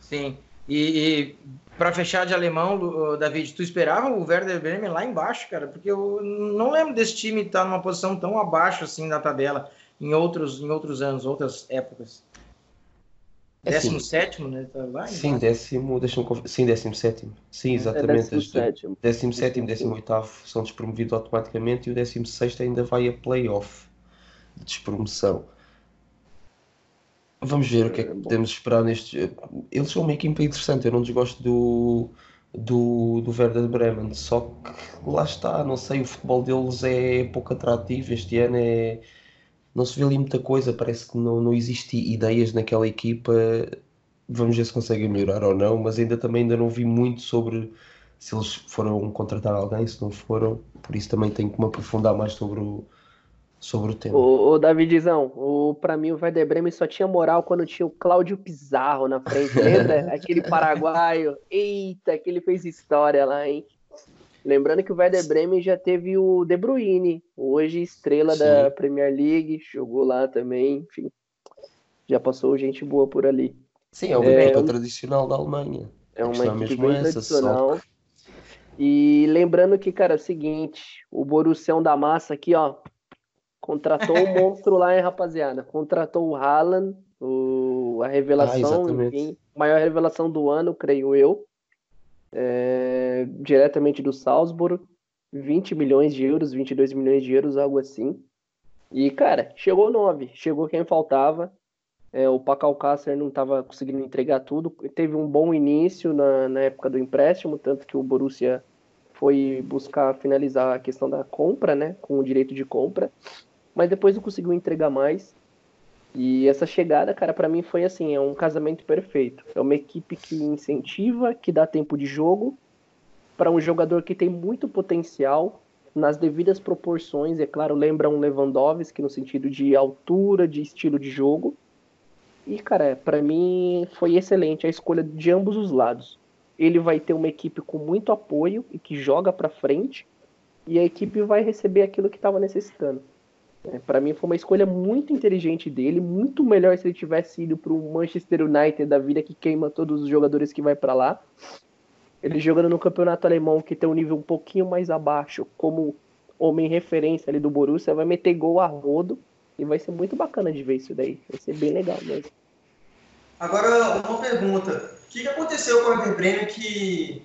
Sim, e, e para fechar de alemão, David, tu esperava o Werder Bremen lá embaixo, cara? Porque eu não lembro desse time estar numa posição tão abaixo assim na tabela. em outros, em outros anos, outras épocas. É décimo assim, sétimo, né? Tá lá, sim, décimo, deixa sim, décimo sétimo. Sim, é exatamente. É décimo sétimo. Décimo sétimo, décimo oitavo são despromovidos automaticamente e o décimo sexto ainda vai a playoff de despromoção. Vamos ver o que é que é podemos esperar neste. Eles são uma equipa interessante, eu não desgosto do, do, do Werder Bremen, só que lá está, não sei, o futebol deles é pouco atrativo. Este ano é não se vê ali muita coisa, parece que não, não existe ideias naquela equipa. Vamos ver se conseguem melhorar ou não, mas ainda também ainda não vi muito sobre se eles foram contratar alguém, se não foram, por isso também tenho que me aprofundar mais sobre o, sobre o tema. Ô, ô Davidzão, o, pra mim o Werder Bremen só tinha moral quando tinha o Cláudio Pizarro na frente, lembra? Aquele paraguaio, eita, que ele fez história lá, hein? Lembrando que o Werder Bremen já teve o De Bruyne, hoje estrela Sim. da Premier League, jogou lá também, enfim. Já passou gente boa por ali. Sim, é uma é, equipa tradicional da Alemanha. É uma equipe bem tradicional. Só... E lembrando que, cara, é o seguinte, o Borussia da Massa aqui, ó, contratou um monstro lá, hein, rapaziada. Contratou o Haaland, o, a revelação, ah, enfim, maior revelação do ano, creio eu é, diretamente do Salzburg, 20 milhões de euros, 22 milhões de euros, algo assim. E, cara, chegou nove, chegou quem faltava. É, o Paco Alcácer não estava conseguindo entregar tudo. Teve um bom início na, na época do empréstimo, tanto que o Borussia foi buscar finalizar a questão da compra, né, com o direito de compra, mas depois não conseguiu entregar mais. E essa chegada, cara, para mim foi assim, é um casamento perfeito. É uma equipe que incentiva, que dá tempo de jogo para um jogador que tem muito potencial nas devidas proporções, é claro, lembra um Lewandowski no sentido de altura, de estilo de jogo. E cara, para mim foi excelente a escolha de ambos os lados. Ele vai ter uma equipe com muito apoio e que joga para frente, e a equipe vai receber aquilo que estava necessitando. É, para mim foi uma escolha muito inteligente dele, muito melhor se ele tivesse ido para o Manchester United da vida que queima todos os jogadores que vai para lá. Ele jogando no campeonato alemão que tem um nível um pouquinho mais abaixo, como homem referência ali do Borussia, vai meter gol a rodo e vai ser muito bacana de ver isso daí. Vai ser bem legal mesmo. Agora, uma pergunta. O que aconteceu com o Werder Bremen que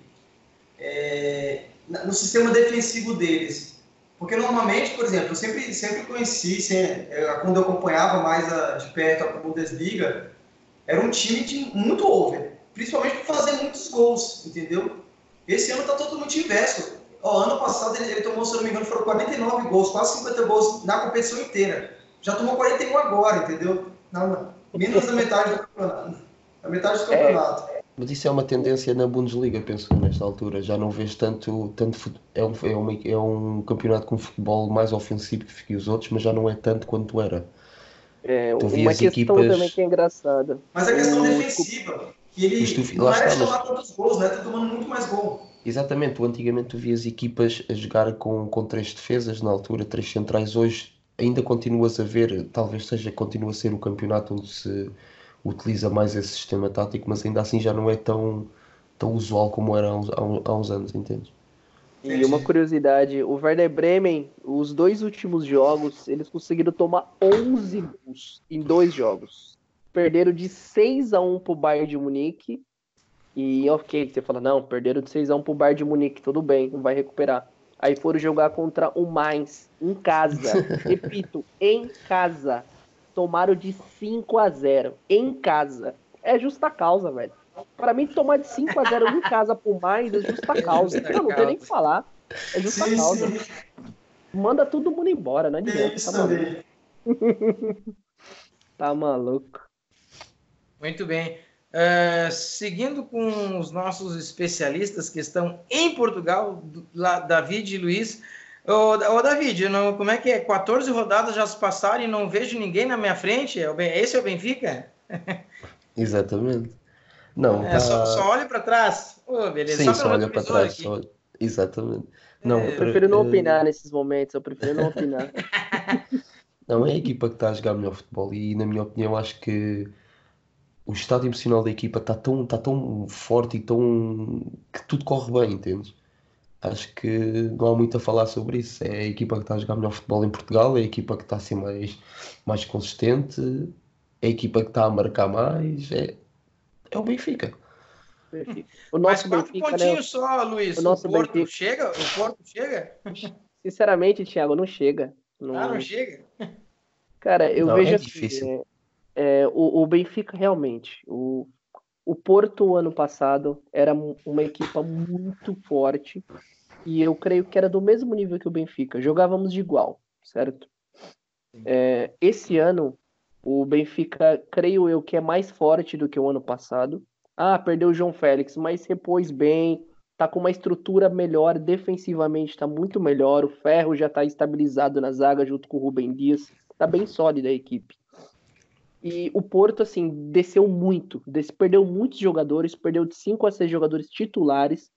é, no sistema defensivo deles porque normalmente, por exemplo, eu sempre, sempre conheci, sempre, quando eu acompanhava mais a, de perto a Bundesliga, era um time de muito over, principalmente por fazer muitos gols, entendeu? Esse ano está totalmente inverso. O ano passado ele, ele, tomou, se não me engano, foram 49 gols, quase 50 gols na competição inteira. Já tomou 41 agora, entendeu? Menos da metade do campeonato. A metade do é. campeonato. Mas isso é uma tendência na Bundesliga, penso, nesta altura. Já não vês tanto. tanto é, um, é, uma, é um campeonato com futebol mais ofensivo que os outros, mas já não é tanto quanto era. É, tu uma questão equipas... também que é engraçada. Mas a questão defensiva, que ele tu, não era está, tomar tantos gols, né? Tá tomando muito mais gol. Exatamente, tu antigamente tu vias equipas a jogar com, com três defesas na altura, três centrais. Hoje ainda continuas a ver, talvez seja, continua a ser o campeonato onde se utiliza mais esse sistema tático, mas ainda assim já não é tão, tão usual como era há uns, há uns anos, entende? E uma curiosidade, o Werder Bremen, os dois últimos jogos, eles conseguiram tomar 11 gols em dois jogos. Perderam de 6 a 1 pro Bayern de Munique. E ok, você fala, não, perderam de 6 a 1 pro Bayern de Munique, tudo bem, vai recuperar. Aí foram jogar contra o Mainz, em casa. Repito, em casa tomaram de 5 a 0 em casa. É justa causa, velho. Para mim, tomar de 5 a 0 em casa por mais é justa é causa. É justa eu não tenho nem que falar. É justa sim, causa. Sim. Manda todo mundo embora, não adianta. Tá maluco. tá maluco. Muito bem. Uh, seguindo com os nossos especialistas que estão em Portugal, lá, David e Luiz, Ô, ô David, não, como é que é? 14 rodadas já se passaram e não vejo ninguém na minha frente? É esse é o Benfica? Exatamente. Não, é, tá... só, só olhe para trás. Oh, beleza. Sim, só, só olha para trás. Só... Exatamente. Não, é, eu prefiro não opinar nesses momentos, eu prefiro não opinar. não, é a equipa que está a jogar melhor futebol e, na minha opinião, acho que o estado emocional da equipa está tão, está tão forte e tão. que tudo corre bem, entendes? Acho que não há muito a falar sobre isso. É a equipa que está a jogar melhor futebol em Portugal, é a equipa que está assim mais, mais consistente, é a equipa que está a marcar mais, é, é o Benfica. O nosso Mas quatro Benfica, né, pontinhos né? só, Luiz. O, nosso o Porto Benfica... chega? O Porto chega? Sinceramente, Thiago, não chega. Não... Ah, não chega? Cara, eu não, vejo é assim, é, é, o, o Benfica realmente, o, o Porto ano passado era uma equipa muito forte e eu creio que era do mesmo nível que o Benfica. Jogávamos de igual, certo? É, esse ano o Benfica, creio eu, que é mais forte do que o ano passado. Ah, perdeu o João Félix, mas repôs bem, tá com uma estrutura melhor, defensivamente tá muito melhor. O Ferro já tá estabilizado na zaga junto com o Rubem Dias, tá bem sólida a equipe. E o Porto, assim, desceu muito, perdeu muitos jogadores, perdeu de 5 a 6 jogadores titulares,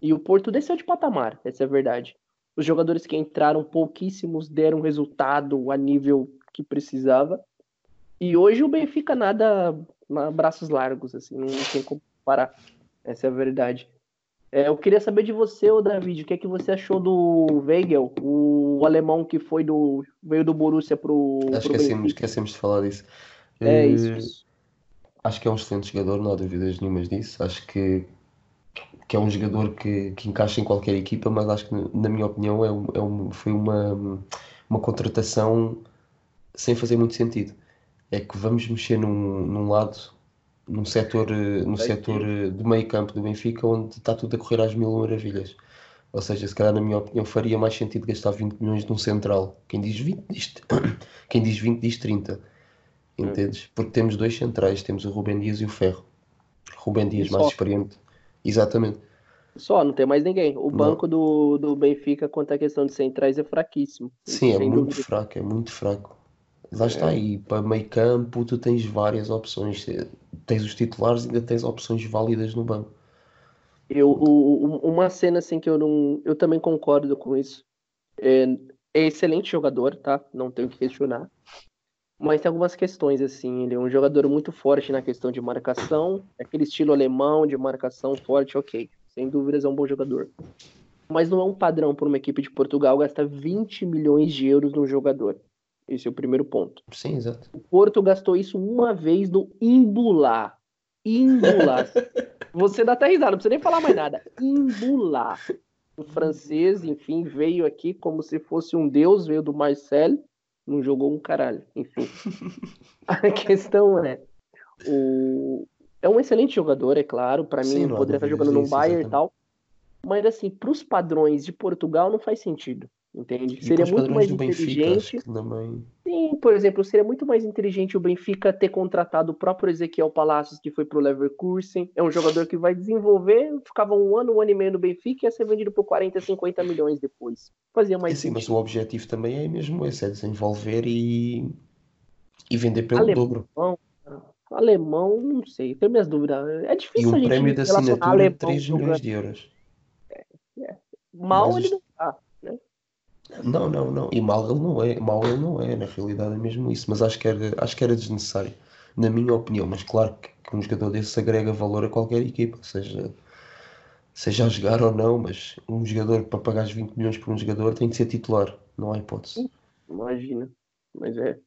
e o Porto desceu de patamar, essa é a verdade. Os jogadores que entraram, pouquíssimos deram resultado a nível que precisava. E hoje o Benfica nada braços largos, assim, não tem como parar. Essa é a verdade. É, eu queria saber de você, ô David, o que é que você achou do Weigel, o alemão que foi do veio do Borussia pro. Esquecemos, esquecemos de falar disso. É uh, isso, isso. Acho que é um excelente jogador, não há dúvidas nenhumas disso. Acho que, que é um jogador que, que encaixa em qualquer equipa, mas acho que, na minha opinião, é, um, é um, foi uma, uma contratação sem fazer muito sentido é que vamos mexer num, num lado, num setor, num setor do meio campo do Benfica, onde está tudo a correr às mil maravilhas. Ou seja, se calhar, na minha opinião, faria mais sentido gastar 20 milhões num central. Quem diz 20 diz, quem diz, 20 diz 30. Entendes? Porque temos dois centrais, temos o Rubem Dias e o Ferro. Rubem Dias mais experiente. Exatamente. Só, não tem mais ninguém. O não. banco do, do Benfica, quanto à questão de centrais, é fraquíssimo. Sim, é muito dúvida. fraco, é muito fraco. Lá está aí, para meio campo tu tens várias opções. Tens os titulares e ainda tens opções válidas no banco. Eu, o, uma cena assim que eu não. Eu também concordo com isso. É, é excelente jogador, tá? Não tenho que questionar. Mas tem algumas questões, assim. Ele é um jogador muito forte na questão de marcação. Aquele estilo alemão de marcação forte, ok. Sem dúvidas é um bom jogador. Mas não é um padrão para uma equipe de Portugal gastar 20 milhões de euros num jogador. Esse é o primeiro ponto. Sim, exato. O Porto gastou isso uma vez no Imbular. Imbular. Você dá até risada, não precisa nem falar mais nada. Imbular. O francês, enfim, veio aqui como se fosse um deus, veio do Marcel, não jogou um caralho. Enfim. A questão é. O... É um excelente jogador, é claro. Para mim, poderia estar jogando no Bayern e tal. Mas, assim, para os padrões de Portugal, não faz sentido. Entende? E seria muito mais inteligente. Benfica, também... Sim, por exemplo, seria muito mais inteligente o Benfica ter contratado o próprio Ezequiel Palacios, que foi pro Leverkusen. É um jogador que vai desenvolver, ficava um ano, um ano e meio no Benfica e ia ser vendido por 40, 50 milhões depois. Fazia mais. É, sim, mas o objetivo também é mesmo esse: é desenvolver e, e vender pelo alemão, dobro. Alemão, não sei, tenho minhas dúvidas. É difícil e um prémio de assinatura de 3 milhões de euros. É, é. Mal mas... ele não. Não, não, não. E mal ele não é. Mal ele não é. Na realidade é mesmo isso. Mas acho que era, acho que era desnecessário. Na minha opinião. Mas claro que, que um jogador desse agrega valor a qualquer equipa. Seja, seja a jogar ou não. Mas um jogador, para pagar 20 milhões por um jogador, tem que ser titular. Não há hipótese. Imagina. Mas é.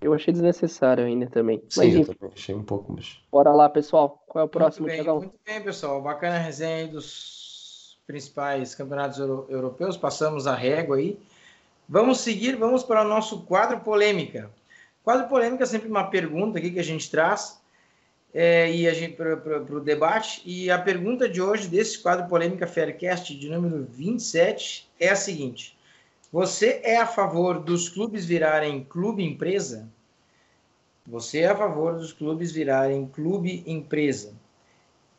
Eu achei desnecessário ainda também. Sim, mas, eu também achei um pouco, mas. Bora lá, pessoal. Qual é o próximo, muito bem, Muito bem, pessoal. Bacana a resenha aí dos principais campeonatos euro europeus, passamos a régua aí. Vamos seguir, vamos para o nosso quadro polêmica. Quadro polêmica é sempre uma pergunta aqui que a gente traz é, e a gente para o debate. E a pergunta de hoje desse quadro polêmica Faircast de número 27 é a seguinte: Você é a favor dos clubes virarem clube empresa? Você é a favor dos clubes virarem clube empresa?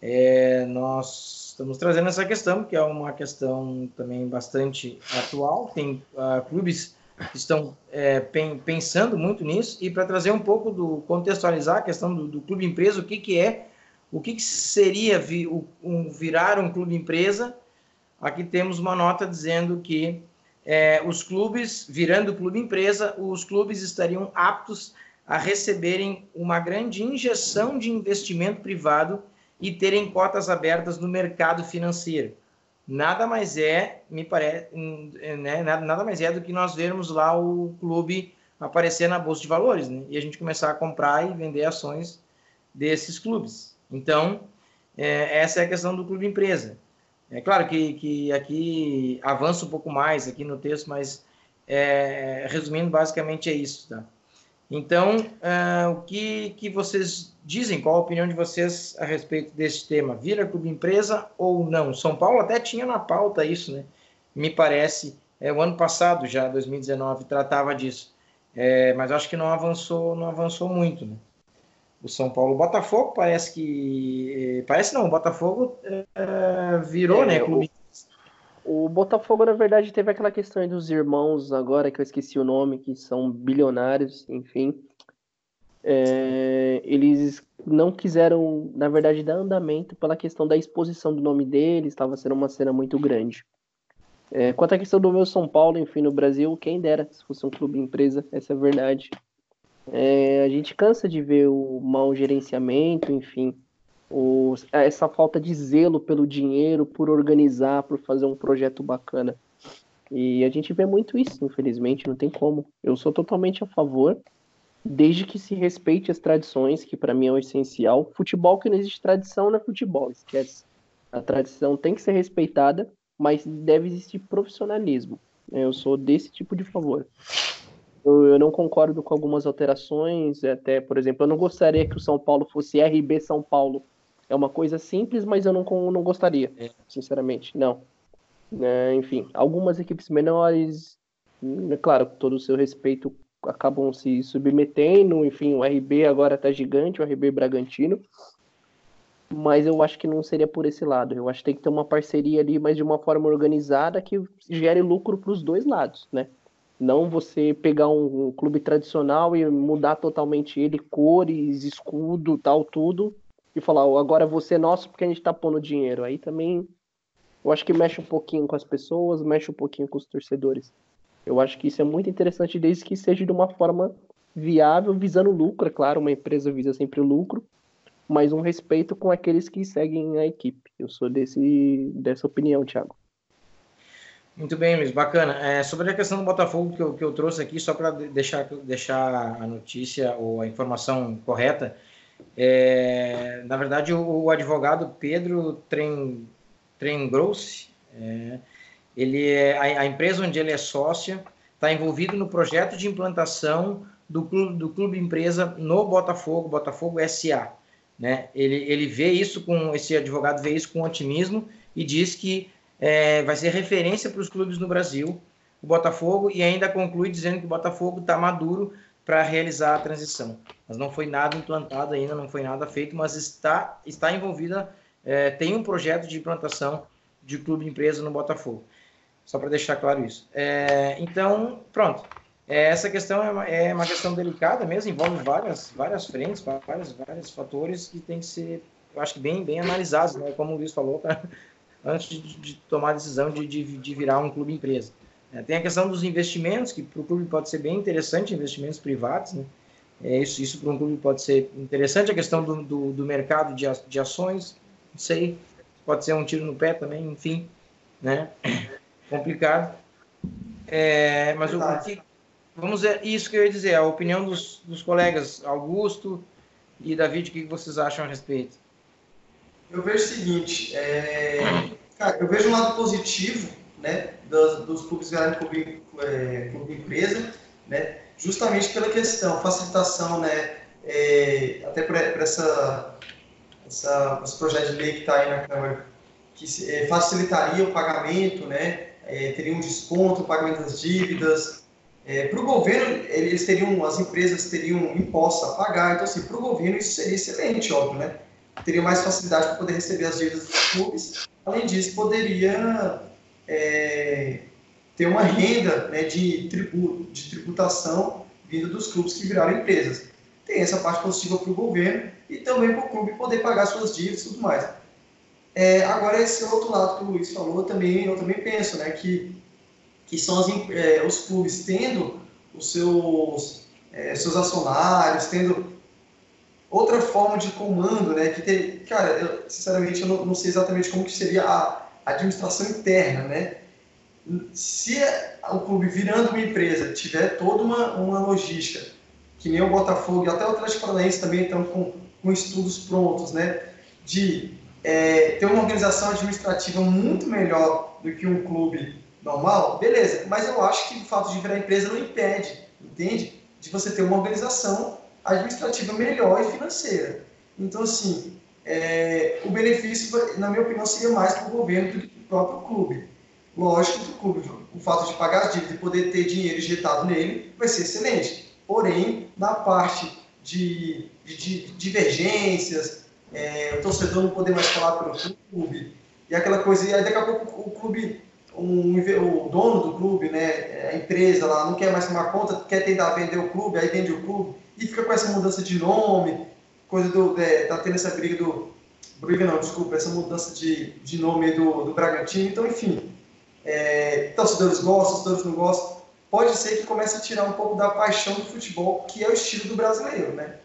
É, nós estamos trazendo essa questão, que é uma questão também bastante atual. Tem uh, clubes que estão é, pen, pensando muito nisso. E para trazer um pouco do contextualizar a questão do, do clube empresa, o que, que é, o que, que seria vi, o, um, virar um clube empresa, aqui temos uma nota dizendo que é, os clubes, virando clube empresa, os clubes estariam aptos a receberem uma grande injeção de investimento privado e terem cotas abertas no mercado financeiro. nada mais é, me parece, né, nada mais é do que nós vermos lá o clube aparecer na bolsa de valores, né? E a gente começar a comprar e vender ações desses clubes. Então, é, essa é a questão do clube empresa. É claro que, que aqui avança um pouco mais aqui no texto, mas é, resumindo, basicamente é isso, tá? Então, uh, o que, que vocês dizem? Qual a opinião de vocês a respeito desse tema? Vira clube empresa ou não? São Paulo até tinha na pauta isso, né? Me parece, é, o ano passado já, 2019, tratava disso. É, mas acho que não avançou, não avançou muito, né? O São Paulo, Botafogo parece que parece não, o Botafogo é, virou, é, né? Clube o Botafogo, na verdade, teve aquela questão dos irmãos, agora que eu esqueci o nome, que são bilionários, enfim. É, eles não quiseram, na verdade, dar andamento pela questão da exposição do nome deles, estava sendo uma cena muito grande. É, quanto à questão do meu São Paulo, enfim, no Brasil, quem dera se fosse um clube empresa, essa é a verdade. É, a gente cansa de ver o mau gerenciamento, enfim essa falta de zelo pelo dinheiro, por organizar, por fazer um projeto bacana. E a gente vê muito isso, infelizmente, não tem como. Eu sou totalmente a favor, desde que se respeite as tradições, que para mim é o essencial. Futebol que não existe tradição não é futebol, esquece. A tradição tem que ser respeitada, mas deve existir profissionalismo. Eu sou desse tipo de favor. Eu, eu, não concordo com algumas alterações, até, por exemplo, eu não gostaria que o São Paulo fosse RB São Paulo, é uma coisa simples, mas eu não, não gostaria, é. sinceramente. Não. É, enfim, algumas equipes menores, é claro, com todo o seu respeito, acabam se submetendo. Enfim, o RB agora tá gigante, o RB Bragantino. Mas eu acho que não seria por esse lado. Eu acho que tem que ter uma parceria ali, mas de uma forma organizada que gere lucro para os dois lados, né? Não você pegar um, um clube tradicional e mudar totalmente ele, cores, escudo, tal, tudo, e falar, agora você é nosso porque a gente tá pondo dinheiro. Aí também eu acho que mexe um pouquinho com as pessoas, mexe um pouquinho com os torcedores. Eu acho que isso é muito interessante desde que seja de uma forma viável, visando lucro, é claro, uma empresa visa sempre o lucro, mas um respeito com aqueles que seguem a equipe. Eu sou desse, dessa opinião, Thiago. Muito bem, Luiz, bacana. É, sobre a questão do Botafogo que eu, que eu trouxe aqui, só para deixar, deixar a notícia ou a informação correta, é, na verdade, o, o, advogado Pedro Tren, é, ele é, a, a, empresa onde ele é sócia está envolvido no projeto de implantação do clube, do clube empresa no Botafogo, Botafogo SA. Né? Ele, ele vê isso com esse advogado vê isso com otimismo e diz que é, vai ser referência para os clubes no Brasil, o Botafogo, e ainda conclui dizendo que o Botafogo está maduro para realizar a transição. Mas não foi nada implantado ainda, não foi nada feito, mas está, está envolvida, é, tem um projeto de implantação de clube empresa no Botafogo. Só para deixar claro isso. É, então, pronto. É, essa questão é uma, é uma, questão delicada mesmo, envolve várias, várias frentes, vários, vários fatores que tem que ser, eu acho que bem, bem analisados, né? como o Luiz falou, pra, antes de, de, tomar a decisão de, de, de virar um clube empresa. É, tem a questão dos investimentos, que para o clube pode ser bem interessante, investimentos privados, né? É, isso isso para um clube pode ser interessante. A questão do, do, do, mercado de, de ações, não sei, pode ser um tiro no pé também, enfim, né? Complicado. É, mas o, que, vamos ver, isso que eu ia dizer, a opinião dos, dos colegas Augusto e David, o que vocês acham a respeito? Eu vejo o seguinte, é, cara, eu vejo um lado positivo né, dos, dos clubes grandes clube, é, clube empresa, né, justamente pela questão, facilitação, né, é, até por, por essa, essa, esse projeto de lei que está aí na Câmara, que é, facilitaria o pagamento, né, é, teria um desconto, o pagamento das dívidas. É, para o governo, eles teriam, as empresas teriam impostos a pagar, então, assim, para o governo isso seria excelente, óbvio, né? Teria mais facilidade para poder receber as dívidas dos clubes. Além disso, poderia é, ter uma renda né, de, tributo, de tributação vinda dos clubes que viraram empresas. Tem essa parte positiva para o governo e também para o clube poder pagar suas dívidas e tudo mais. É, agora, esse outro lado que o Luiz falou, também, eu também penso, né, que, que são as, é, os clubes tendo os seus, é, seus acionários, tendo outra forma de comando, né, que tem, cara, eu, sinceramente, eu não, não sei exatamente como que seria a, administração interna, né? Se o clube virando uma empresa tiver toda uma, uma logística, que nem o Botafogo e até o Atlético Paranaense também estão com, com estudos prontos, né? De é, ter uma organização administrativa muito melhor do que um clube normal, beleza. Mas eu acho que o fato de virar empresa não impede, entende? De você ter uma organização administrativa melhor e financeira. Então, assim, é, o benefício, na minha opinião, seria mais para o governo do que para o próprio clube. Lógico que o o fato de pagar as dívidas e poder ter dinheiro injetado nele, vai ser excelente. Porém, na parte de, de, de divergências, é, o torcedor não poder mais falar pelo clube, e aquela coisa, e aí daqui a pouco o clube, um, o dono do clube, né, a empresa lá, não quer mais tomar conta, quer tentar vender o clube, aí vende o clube, e fica com essa mudança de nome, coisa do. É, tá tendo essa briga do. Briga não, desculpa, essa mudança de, de nome do, do Bragantino, então enfim. É, torcedores gostam, torcedores não gostam. Pode ser que comece a tirar um pouco da paixão do futebol, que é o estilo do brasileiro, né?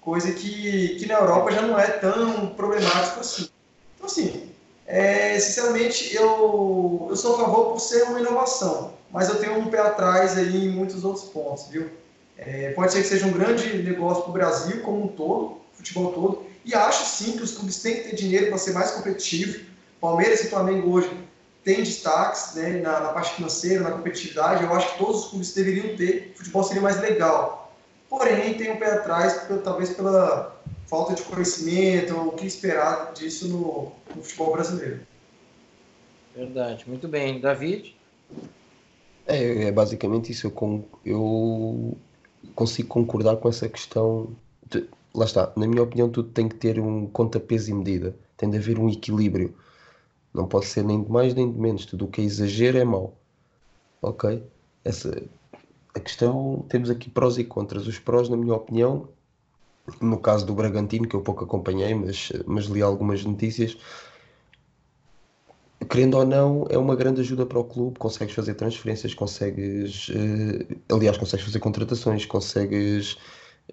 Coisa que, que na Europa já não é tão problemático assim. Então, assim, é, sinceramente, eu, eu sou a favor por ser uma inovação, mas eu tenho um pé atrás aí em muitos outros pontos, viu? É, pode ser que seja um grande negócio para o Brasil como um todo, futebol todo, e acho sim que os clubes têm que ter dinheiro para ser mais competitivo. Palmeiras e Flamengo hoje têm destaques né, na, na, parte financeira, na competitividade. Eu acho que todos os clubes deveriam ter, o futebol seria mais legal. Porém, tem um pé atrás, talvez pela falta de conhecimento, ou o que esperar disso no, no futebol brasileiro. Verdade, muito bem. David? É, é basicamente isso. Eu, eu consigo concordar com essa questão. De, lá está, na minha opinião, tudo tem que ter um conta, peso e medida. Tem de haver um equilíbrio. Não pode ser nem de mais nem de menos. Tudo o que é exagero é mau. Ok? Essa, a questão, temos aqui prós e contras. Os prós, na minha opinião, no caso do Bragantino, que eu pouco acompanhei, mas, mas li algumas notícias, querendo ou não, é uma grande ajuda para o clube. Consegues fazer transferências, consegues, uh, aliás, consegues fazer contratações, consegues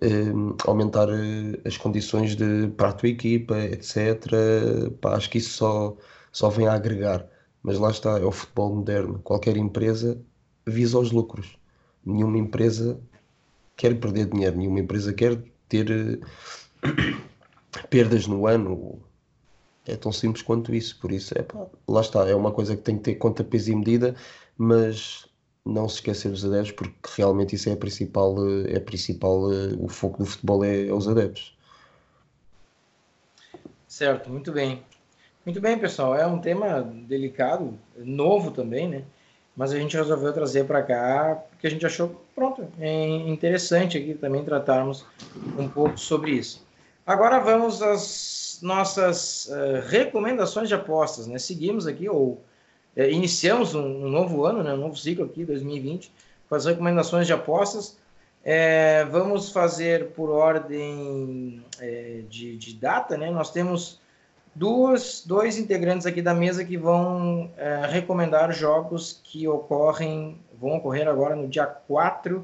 uh, aumentar uh, as condições de, para a tua equipa, etc. Pá, acho que isso só, só vem a agregar. Mas lá está, é o futebol moderno. Qualquer empresa visa os lucros. Nenhuma empresa quer perder dinheiro, nenhuma empresa quer ter perdas no ano é tão simples quanto isso. Por isso, é pá, lá está, é uma coisa que tem que ter conta, peso e medida, mas não se esquecer dos adeptos, porque realmente isso é a principal, é a principal o foco do futebol é, é os adeptos. Certo, muito bem. Muito bem, pessoal. É um tema delicado, novo também, né? Mas a gente resolveu trazer para cá porque a gente achou, pronto, é interessante aqui também tratarmos um pouco sobre isso. Agora vamos às nossas uh, recomendações de apostas, né? Seguimos aqui, ou uh, iniciamos um, um, novo ano, né? um novo ciclo aqui, 2020, com as recomendações de apostas. É, vamos fazer por ordem é, de, de, data, né? Nós temos duas, dois integrantes aqui da mesa que vão é, recomendar jogos que ocorrem, vão ocorrer agora no dia 4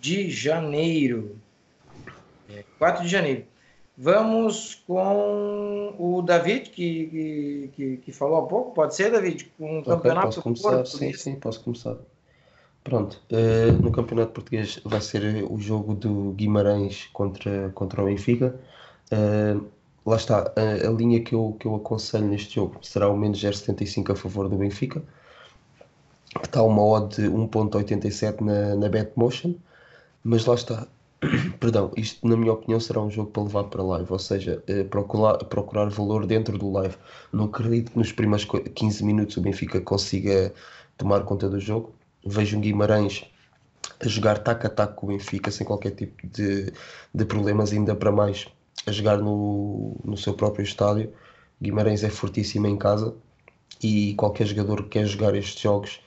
de janeiro. 4 de janeiro. Vamos com o David, que, que, que, falou há pouco. Pode ser, David? Com o okay, campeonato posso começar, Sim, sim, posso começar. Pronto, uh, no campeonato português vai ser o jogo do Guimarães contra, contra o Benfica. Uh, lá está, a, a, linha que eu, que eu aconselho neste jogo será o menos 0,75 a favor do Benfica. Está uma odd de 1.87 na, na Betmotion. Mas lá está, Perdão, isto na minha opinião será um jogo para levar para live, ou seja, eh, procurar, procurar valor dentro do live. Não acredito que nos primeiros 15 minutos o Benfica consiga tomar conta do jogo. Vejo um Guimarães a jogar tac a tac com o Benfica sem qualquer tipo de, de problemas, ainda para mais a jogar no, no seu próprio estádio. Guimarães é fortíssimo em casa e qualquer jogador que quer jogar estes jogos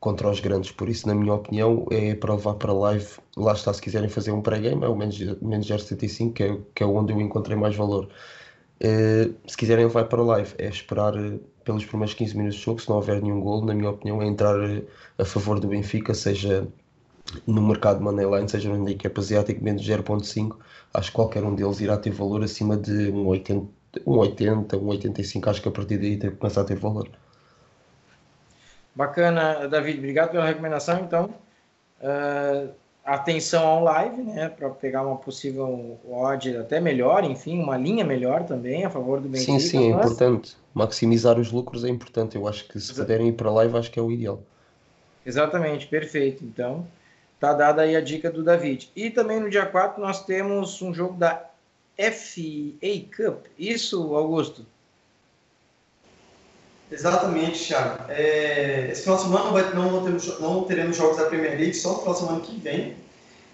contra os grandes. Por isso, na minha opinião, é para levar para live. Lá está, se quiserem fazer um pré-game, é o menos 075, que é, que é onde eu encontrei mais valor. Uh, se quiserem levar para live, é esperar uh, pelos primeiros 15 minutos de jogo. Se não houver nenhum gol, na minha opinião, é entrar uh, a favor do Benfica, seja no mercado Moneyline, seja no handicap asiático, menos 0.5. Acho que qualquer um deles irá ter valor acima de um 80, um 80, um 85, acho que a partir daí tem, começa a ter valor. Bacana, David, obrigado pela recomendação. Então, uh, atenção ao live, né, para pegar uma possível odd até melhor, enfim, uma linha melhor também a favor do Benfica. Sim, sim, é mas... importante. Maximizar os lucros é importante. Eu acho que se Exato. puderem ir para live, acho que é o ideal. Exatamente, perfeito. Então, tá dada aí a dica do David. E também no dia 4 nós temos um jogo da FA Cup. Isso, Augusto? Exatamente, Thiago. É, esse final de semana vai, não, teremos, não, teremos, jogos da Premier League, só no final de semana que vem.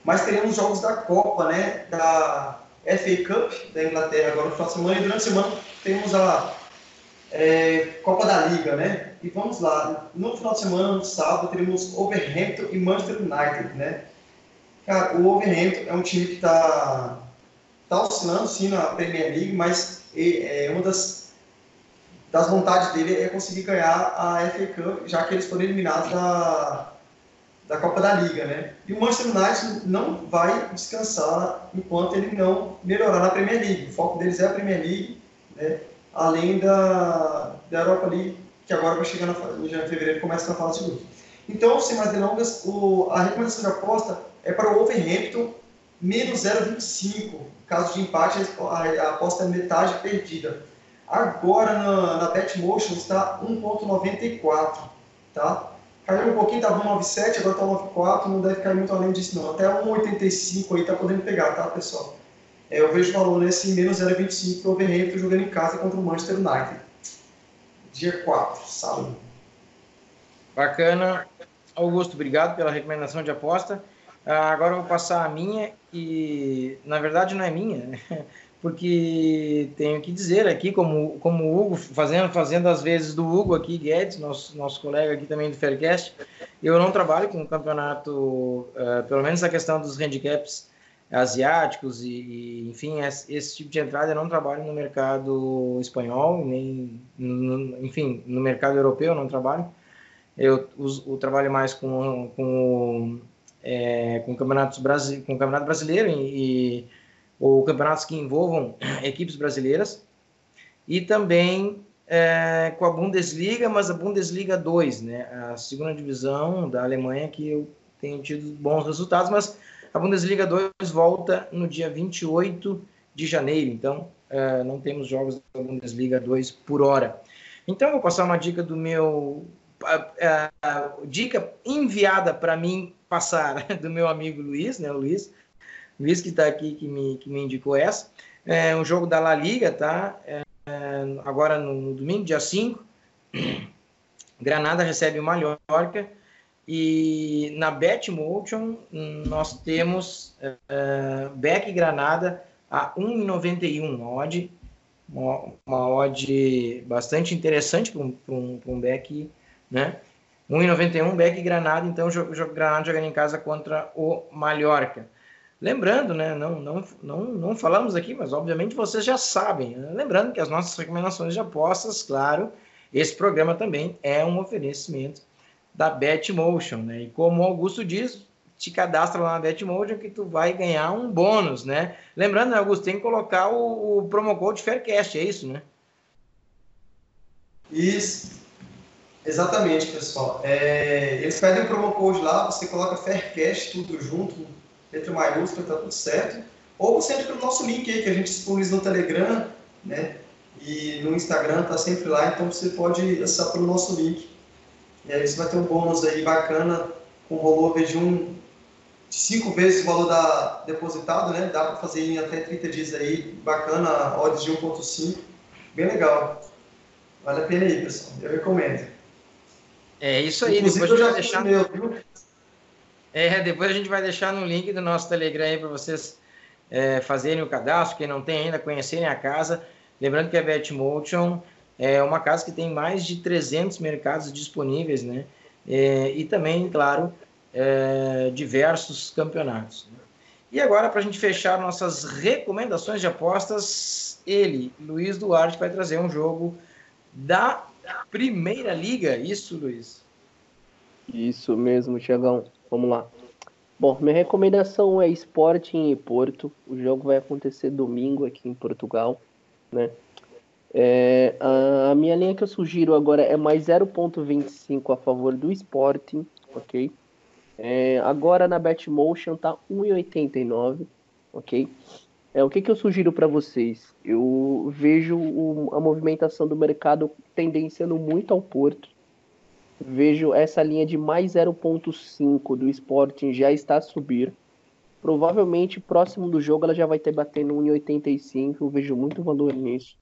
Mas teremos jogos da Copa, né? Da FA Cup da Inglaterra agora no final de semana. E durante a semana temos a é, Copa da Liga, né? E vamos lá. No final de semana, no sábado, teremos Overhampton e Manchester United, né? Cara, o Overhampton é um time que está tá oscilando sim na Premier League, mas é, uma das das vontades dele é conseguir ganhar a FA Cup, já que eles foram eliminados da, da Copa da Liga, né? E o Manchester United não vai descansar enquanto ele não melhorar na Premier League. O foco deles é a Premier League, né? Além da, da Europa League, que agora vai chegar na, em fevereiro começa na fase de. Então, sem mais delongas, o, a recomendação de aposta é para o Overhampton menos 0,25. Caso de empate, a, a aposta é metade perdida. Agora na, na Betmotion está 1.94, tá? Caiu um pouquinho, estava 1,97, agora está 1,94, não deve cair muito além disso não. Até 1,85 aí tá podendo pegar, tá, pessoal? É, eu vejo valor nesse menos 0,25 para o Overhampton jogando em casa contra o Manchester United. Dia 4, sábado. Bacana. Augusto, obrigado pela recomendação de aposta. Ah, agora eu vou passar a minha, e na verdade não é minha, né? porque tenho que dizer aqui, como, como o Hugo, fazendo, fazendo as vezes do Hugo aqui, Guedes, nosso, nosso colega aqui também do Faircast, eu não trabalho com campeonato, uh, pelo menos a questão dos handicaps asiáticos e, e, enfim, esse, esse, tipo de entrada não trabalho no mercado espanhol, nem, no, enfim, no mercado europeu eu não trabalho, eu, uso, trabalho mais com, com, é, com, campeonatos com campeonato brasileiro e, e ou campeonatos que envolvam equipes brasileiras, e também é, com a Bundesliga, mas a Bundesliga 2, né, a segunda divisão da Alemanha, que eu tenho tido bons resultados, mas a Bundesliga 2 volta no dia 28 de janeiro, então é, não temos jogos da Bundesliga 2 por hora. Então, vou passar uma dica do meu. A, a dica enviada para mim passar do meu amigo Luiz, né, Luiz, Luiz que está aqui que me, que me indicou essa. É um jogo da La Liga, tá? É, agora no, no, domingo, dia 5. Granada recebe o Mallorca. E na Betmotion nós temos é, Beck Granada a 1,91. Uma odd, uma, uma odd bastante interessante para um, um, um Beck, né? 1,91 Beck Granada, então o Granada jogando em casa contra o Mallorca. Lembrando, né, não, não, não, não falamos aqui, mas obviamente vocês já sabem. Né? Lembrando que as nossas recomendações de apostas, claro, esse programa também é um oferecimento da Betmotion, né? E como o Augusto diz, te cadastra lá na Betmotion que tu vai ganhar um bônus, né? Lembrando, né, Augusto, tem que colocar o, o promo code Faircast, é isso, né? Isso. Exatamente, pessoal. É, eles pedem o promo code lá, você coloca Faircast tudo junto, letra maiúscula, está tudo certo. Ou você entra pelo nosso link aí, que a gente disponibiliza no Telegram, né? E no Instagram, tá sempre lá, então você pode acessar pelo nosso link. E aí você vai ter um bônus aí bacana, com valor de um cinco vezes o valor da depositado, né? Dá para fazer em até 30 dias aí, bacana, odds de 1.5, bem legal. Vale a pena aí, pessoal. Eu recomendo. É isso aí, Inclusive, depois eu já deixar... Meu, viu? É, depois a gente vai deixar no link do nosso Telegram aí para vocês é, fazerem o cadastro, quem não tem ainda, conhecerem a casa. Lembrando que a Betmotion é uma casa que tem mais de 300 mercados disponíveis, né? É, e também, claro, é, diversos campeonatos. Né? E agora, para a gente fechar nossas recomendações de apostas, ele, Luiz Duarte, vai trazer um jogo da Primeira Liga. Isso, Luiz? Isso mesmo, Tiagão. Vamos lá. Bom, minha recomendação é Sporting e Porto. O jogo vai acontecer domingo aqui em Portugal, né? É, a, a, minha linha que eu sugiro agora é mais 0.25 a favor do Sporting, ok? É, agora na Betmotion tá 1,89, ok? É, o que, que eu sugiro para vocês? Eu vejo o, a movimentação do mercado tendenciando muito ao Porto. Vejo essa linha de mais 0.5 do Sporting já está a subir. Provavelmente próximo do jogo ela já vai ter batendo 1,85. Eu vejo muito valor nisso.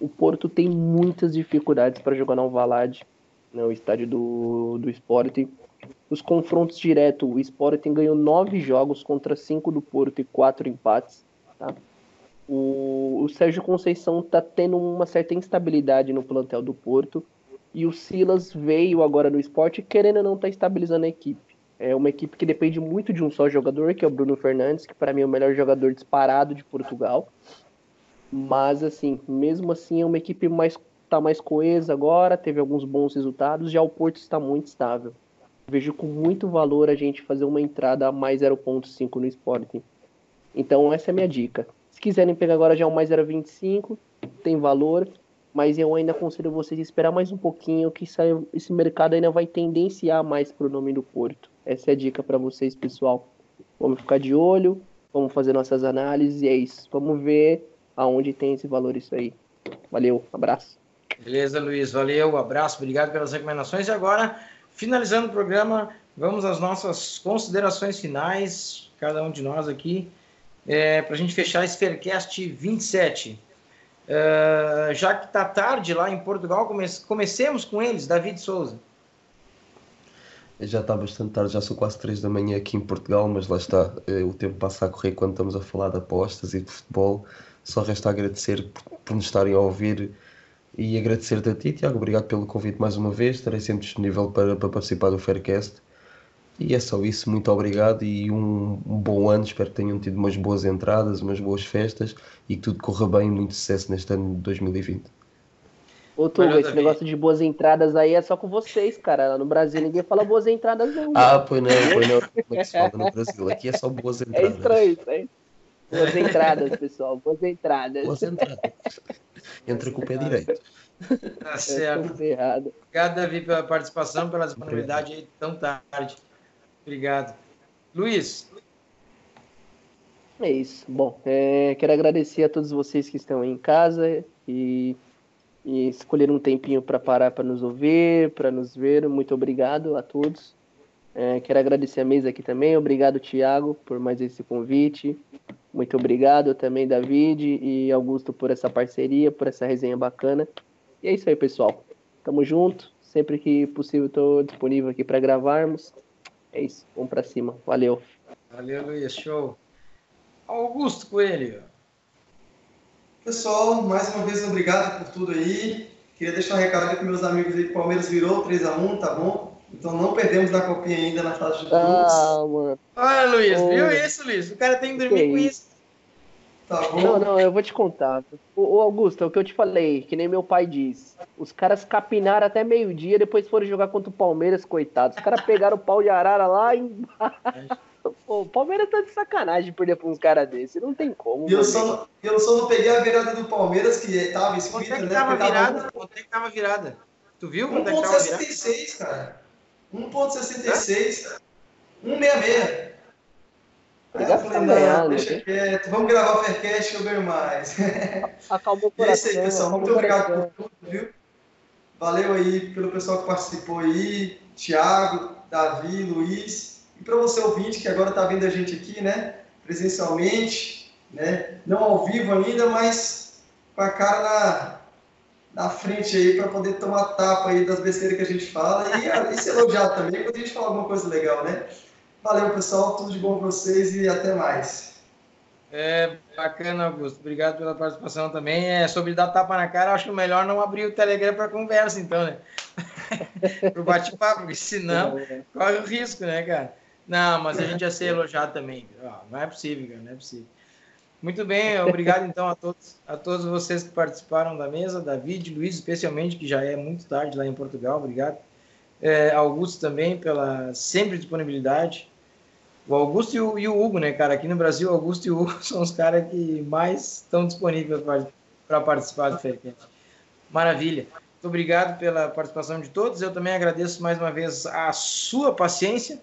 O Porto tem muitas dificuldades para jogar no Alvalade, né, o estádio do, do Sporting. Os confrontos diretos, o Sporting ganhou nove jogos contra cinco do Porto e quatro empates. Tá? O, o Sérgio Conceição está tendo uma certa instabilidade no plantel do Porto e o Silas veio agora no esporte querendo ou não estar tá estabilizando a equipe. É uma equipe que depende muito de um só jogador, que é o Bruno Fernandes, que para mim é o melhor jogador disparado de Portugal. Mas assim, mesmo assim é uma equipe mais tá mais coesa agora, teve alguns bons resultados, já o Porto está muito estável. Vejo com muito valor a gente fazer uma entrada a mais 0.5 no Sporting. Então essa é a minha dica. Se quiserem pegar agora já um mais 0,25, tem valor, mas eu ainda aconselho vocês a esperar mais um pouquinho, que esse mercado ainda vai tendenciar mais para o nome do Porto. Essa é a dica para vocês, pessoal. Vamos ficar de olho, vamos fazer nossas análises e é isso. Vamos ver aonde tem esse valor isso aí. Valeu, abraço. Beleza, Luiz, valeu, abraço, obrigado pelas recomendações. E agora, finalizando o programa, vamos às nossas considerações finais, cada um de nós aqui é, para a gente fechar esse Faircast 27. Uh, já que está tarde lá em Portugal, comecemos com eles, David Souza. Já está bastante tarde, já são quase 3 da manhã aqui em Portugal, mas lá está, é, o tempo passa a correr quando estamos a falar de apostas e de futebol. Só resta agradecer por, nos estarem a ouvir e agradecer-te a ti, Tiago. Obrigado pelo convite mais uma vez. Estarei sempre disponível para, para participar do Faircast. E é só isso, muito obrigado e um, um, bom ano. Espero que tenham tido umas boas entradas, umas boas festas e que tudo corra bem, muito sucesso neste ano de 2020. Ô, Tuga, esse negócio de boas entradas aí é só com vocês, cara. Lá no Brasil ninguém fala boas entradas, não. Ah, pois não, pois não. Como é que se fala no Brasil? Aqui é só boas é entradas. É estranho isso aí. Boas entradas, pessoal. Boas entradas. Boas entradas. Entra com o pé direito. Tá certo. Obrigado, Davi, pela participação, pela disponibilidade aí tão tarde. Obrigado. Luiz. É isso. Bom, é, quero agradecer a todos vocês que estão aí em casa e, e escolheram um tempinho para parar para nos ouvir, para nos ver. Muito obrigado a todos. É, quero agradecer a mesa aqui também. Obrigado, Tiago, por mais esse convite. Muito obrigado também, David e Augusto, por essa parceria, por essa resenha bacana. E é isso aí, pessoal. Tamo junto. Sempre que possível, estou disponível aqui para gravarmos. É isso, vamos para cima. Valeu. Valeu, Luiz. Show. Augusto Coelho. Pessoal, mais uma vez obrigado por tudo aí. Queria deixar um recado aqui para meus amigos aí que o Palmeiras virou 3x1, tá bom? Então não perdemos da copinha ainda na fase de grupos. Ah, mano. Olha, Luiz, oh. viu isso, Luiz? O cara tem que dormir que com isso. Tá bom? Não, não, eu vou te contar. O, Augusto, é o que eu te falei, que nem meu pai diz. Os caras capinaram até meio-dia, depois foram jogar contra o Palmeiras, coitados. Os caras pegaram o pau de arara lá embaixo. Pô, o Palmeiras tá de sacanagem perder pra uns caras desses. Não tem como. E eu só, eu só não peguei a virada do Palmeiras, que tava escrito, né? Tava virada, Quanto é que tava virada? Tu viu? 1.66, cara. 1.66. 166. Aí eu falei, não, deixa quieto, vamos gravar o Faircast, eu ganho mais. Acabou o coração. é isso aí, pessoal. Muito obrigado por tudo, viu? Valeu aí pelo pessoal que participou aí, Thiago, Davi, Luiz. Para você ouvinte que agora está vendo a gente aqui, né? Presencialmente, né? Não ao vivo ainda, mas com a cara na, na frente aí para poder tomar tapa aí das besteiras que a gente fala e, e ser elogiado também quando a gente fala alguma coisa legal, né? Valeu, pessoal. Tudo de bom para vocês e até mais. É bacana, Augusto. Obrigado pela participação também. É, sobre dar tapa na cara, acho melhor não abrir o Telegram para conversa, então, né? para o bate-papo, porque senão corre o risco, né, cara? Não, mas a gente ia ser elogiado também. não é possível, cara, não é possível. Muito bem, obrigado então a todos, a todos vocês que participaram da mesa, David, Luiz, especialmente, que já é muito tarde lá em Portugal, obrigado. É, Augusto também pela sempre disponibilidade. O Augusto e o, e o, Hugo, né, cara? Aqui no Brasil, Augusto e o Hugo são os caras que mais estão disponíveis para participar do Faircast. Maravilha. Muito obrigado pela participação de todos. Eu também agradeço mais uma vez a sua paciência.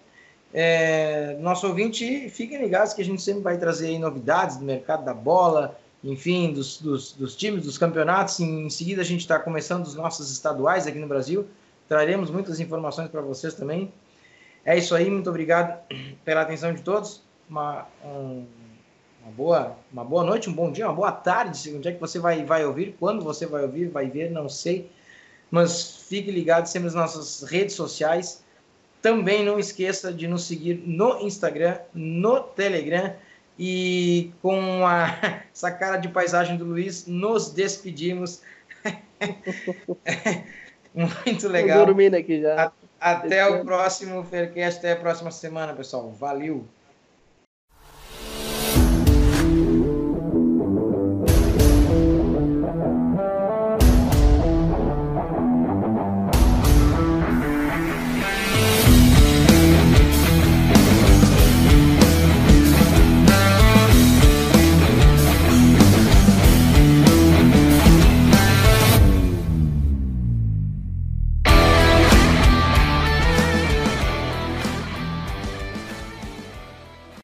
É, nosso ouvinte, fiquem ligados que a gente sempre vai trazer novidades do mercado da bola, enfim, dos, dos, dos times, dos campeonatos. Em, em seguida, a gente está começando os nossos estaduais aqui no Brasil. Traremos muitas informações para vocês também. É isso aí, muito obrigado pela atenção de todos. Uma, um, uma, boa, uma boa noite, um bom dia, uma boa tarde. Onde é que você vai, vai ouvir? Quando você vai ouvir, vai ver, não sei. Mas fique ligado sempre nas nossas redes sociais. Também não esqueça de nos seguir no Instagram, no Telegram. E com a, essa cara de paisagem do Luiz, nos despedimos. Muito legal. Tô dormindo aqui já. Até o próximo Faircast, até a próxima semana, pessoal. Valeu!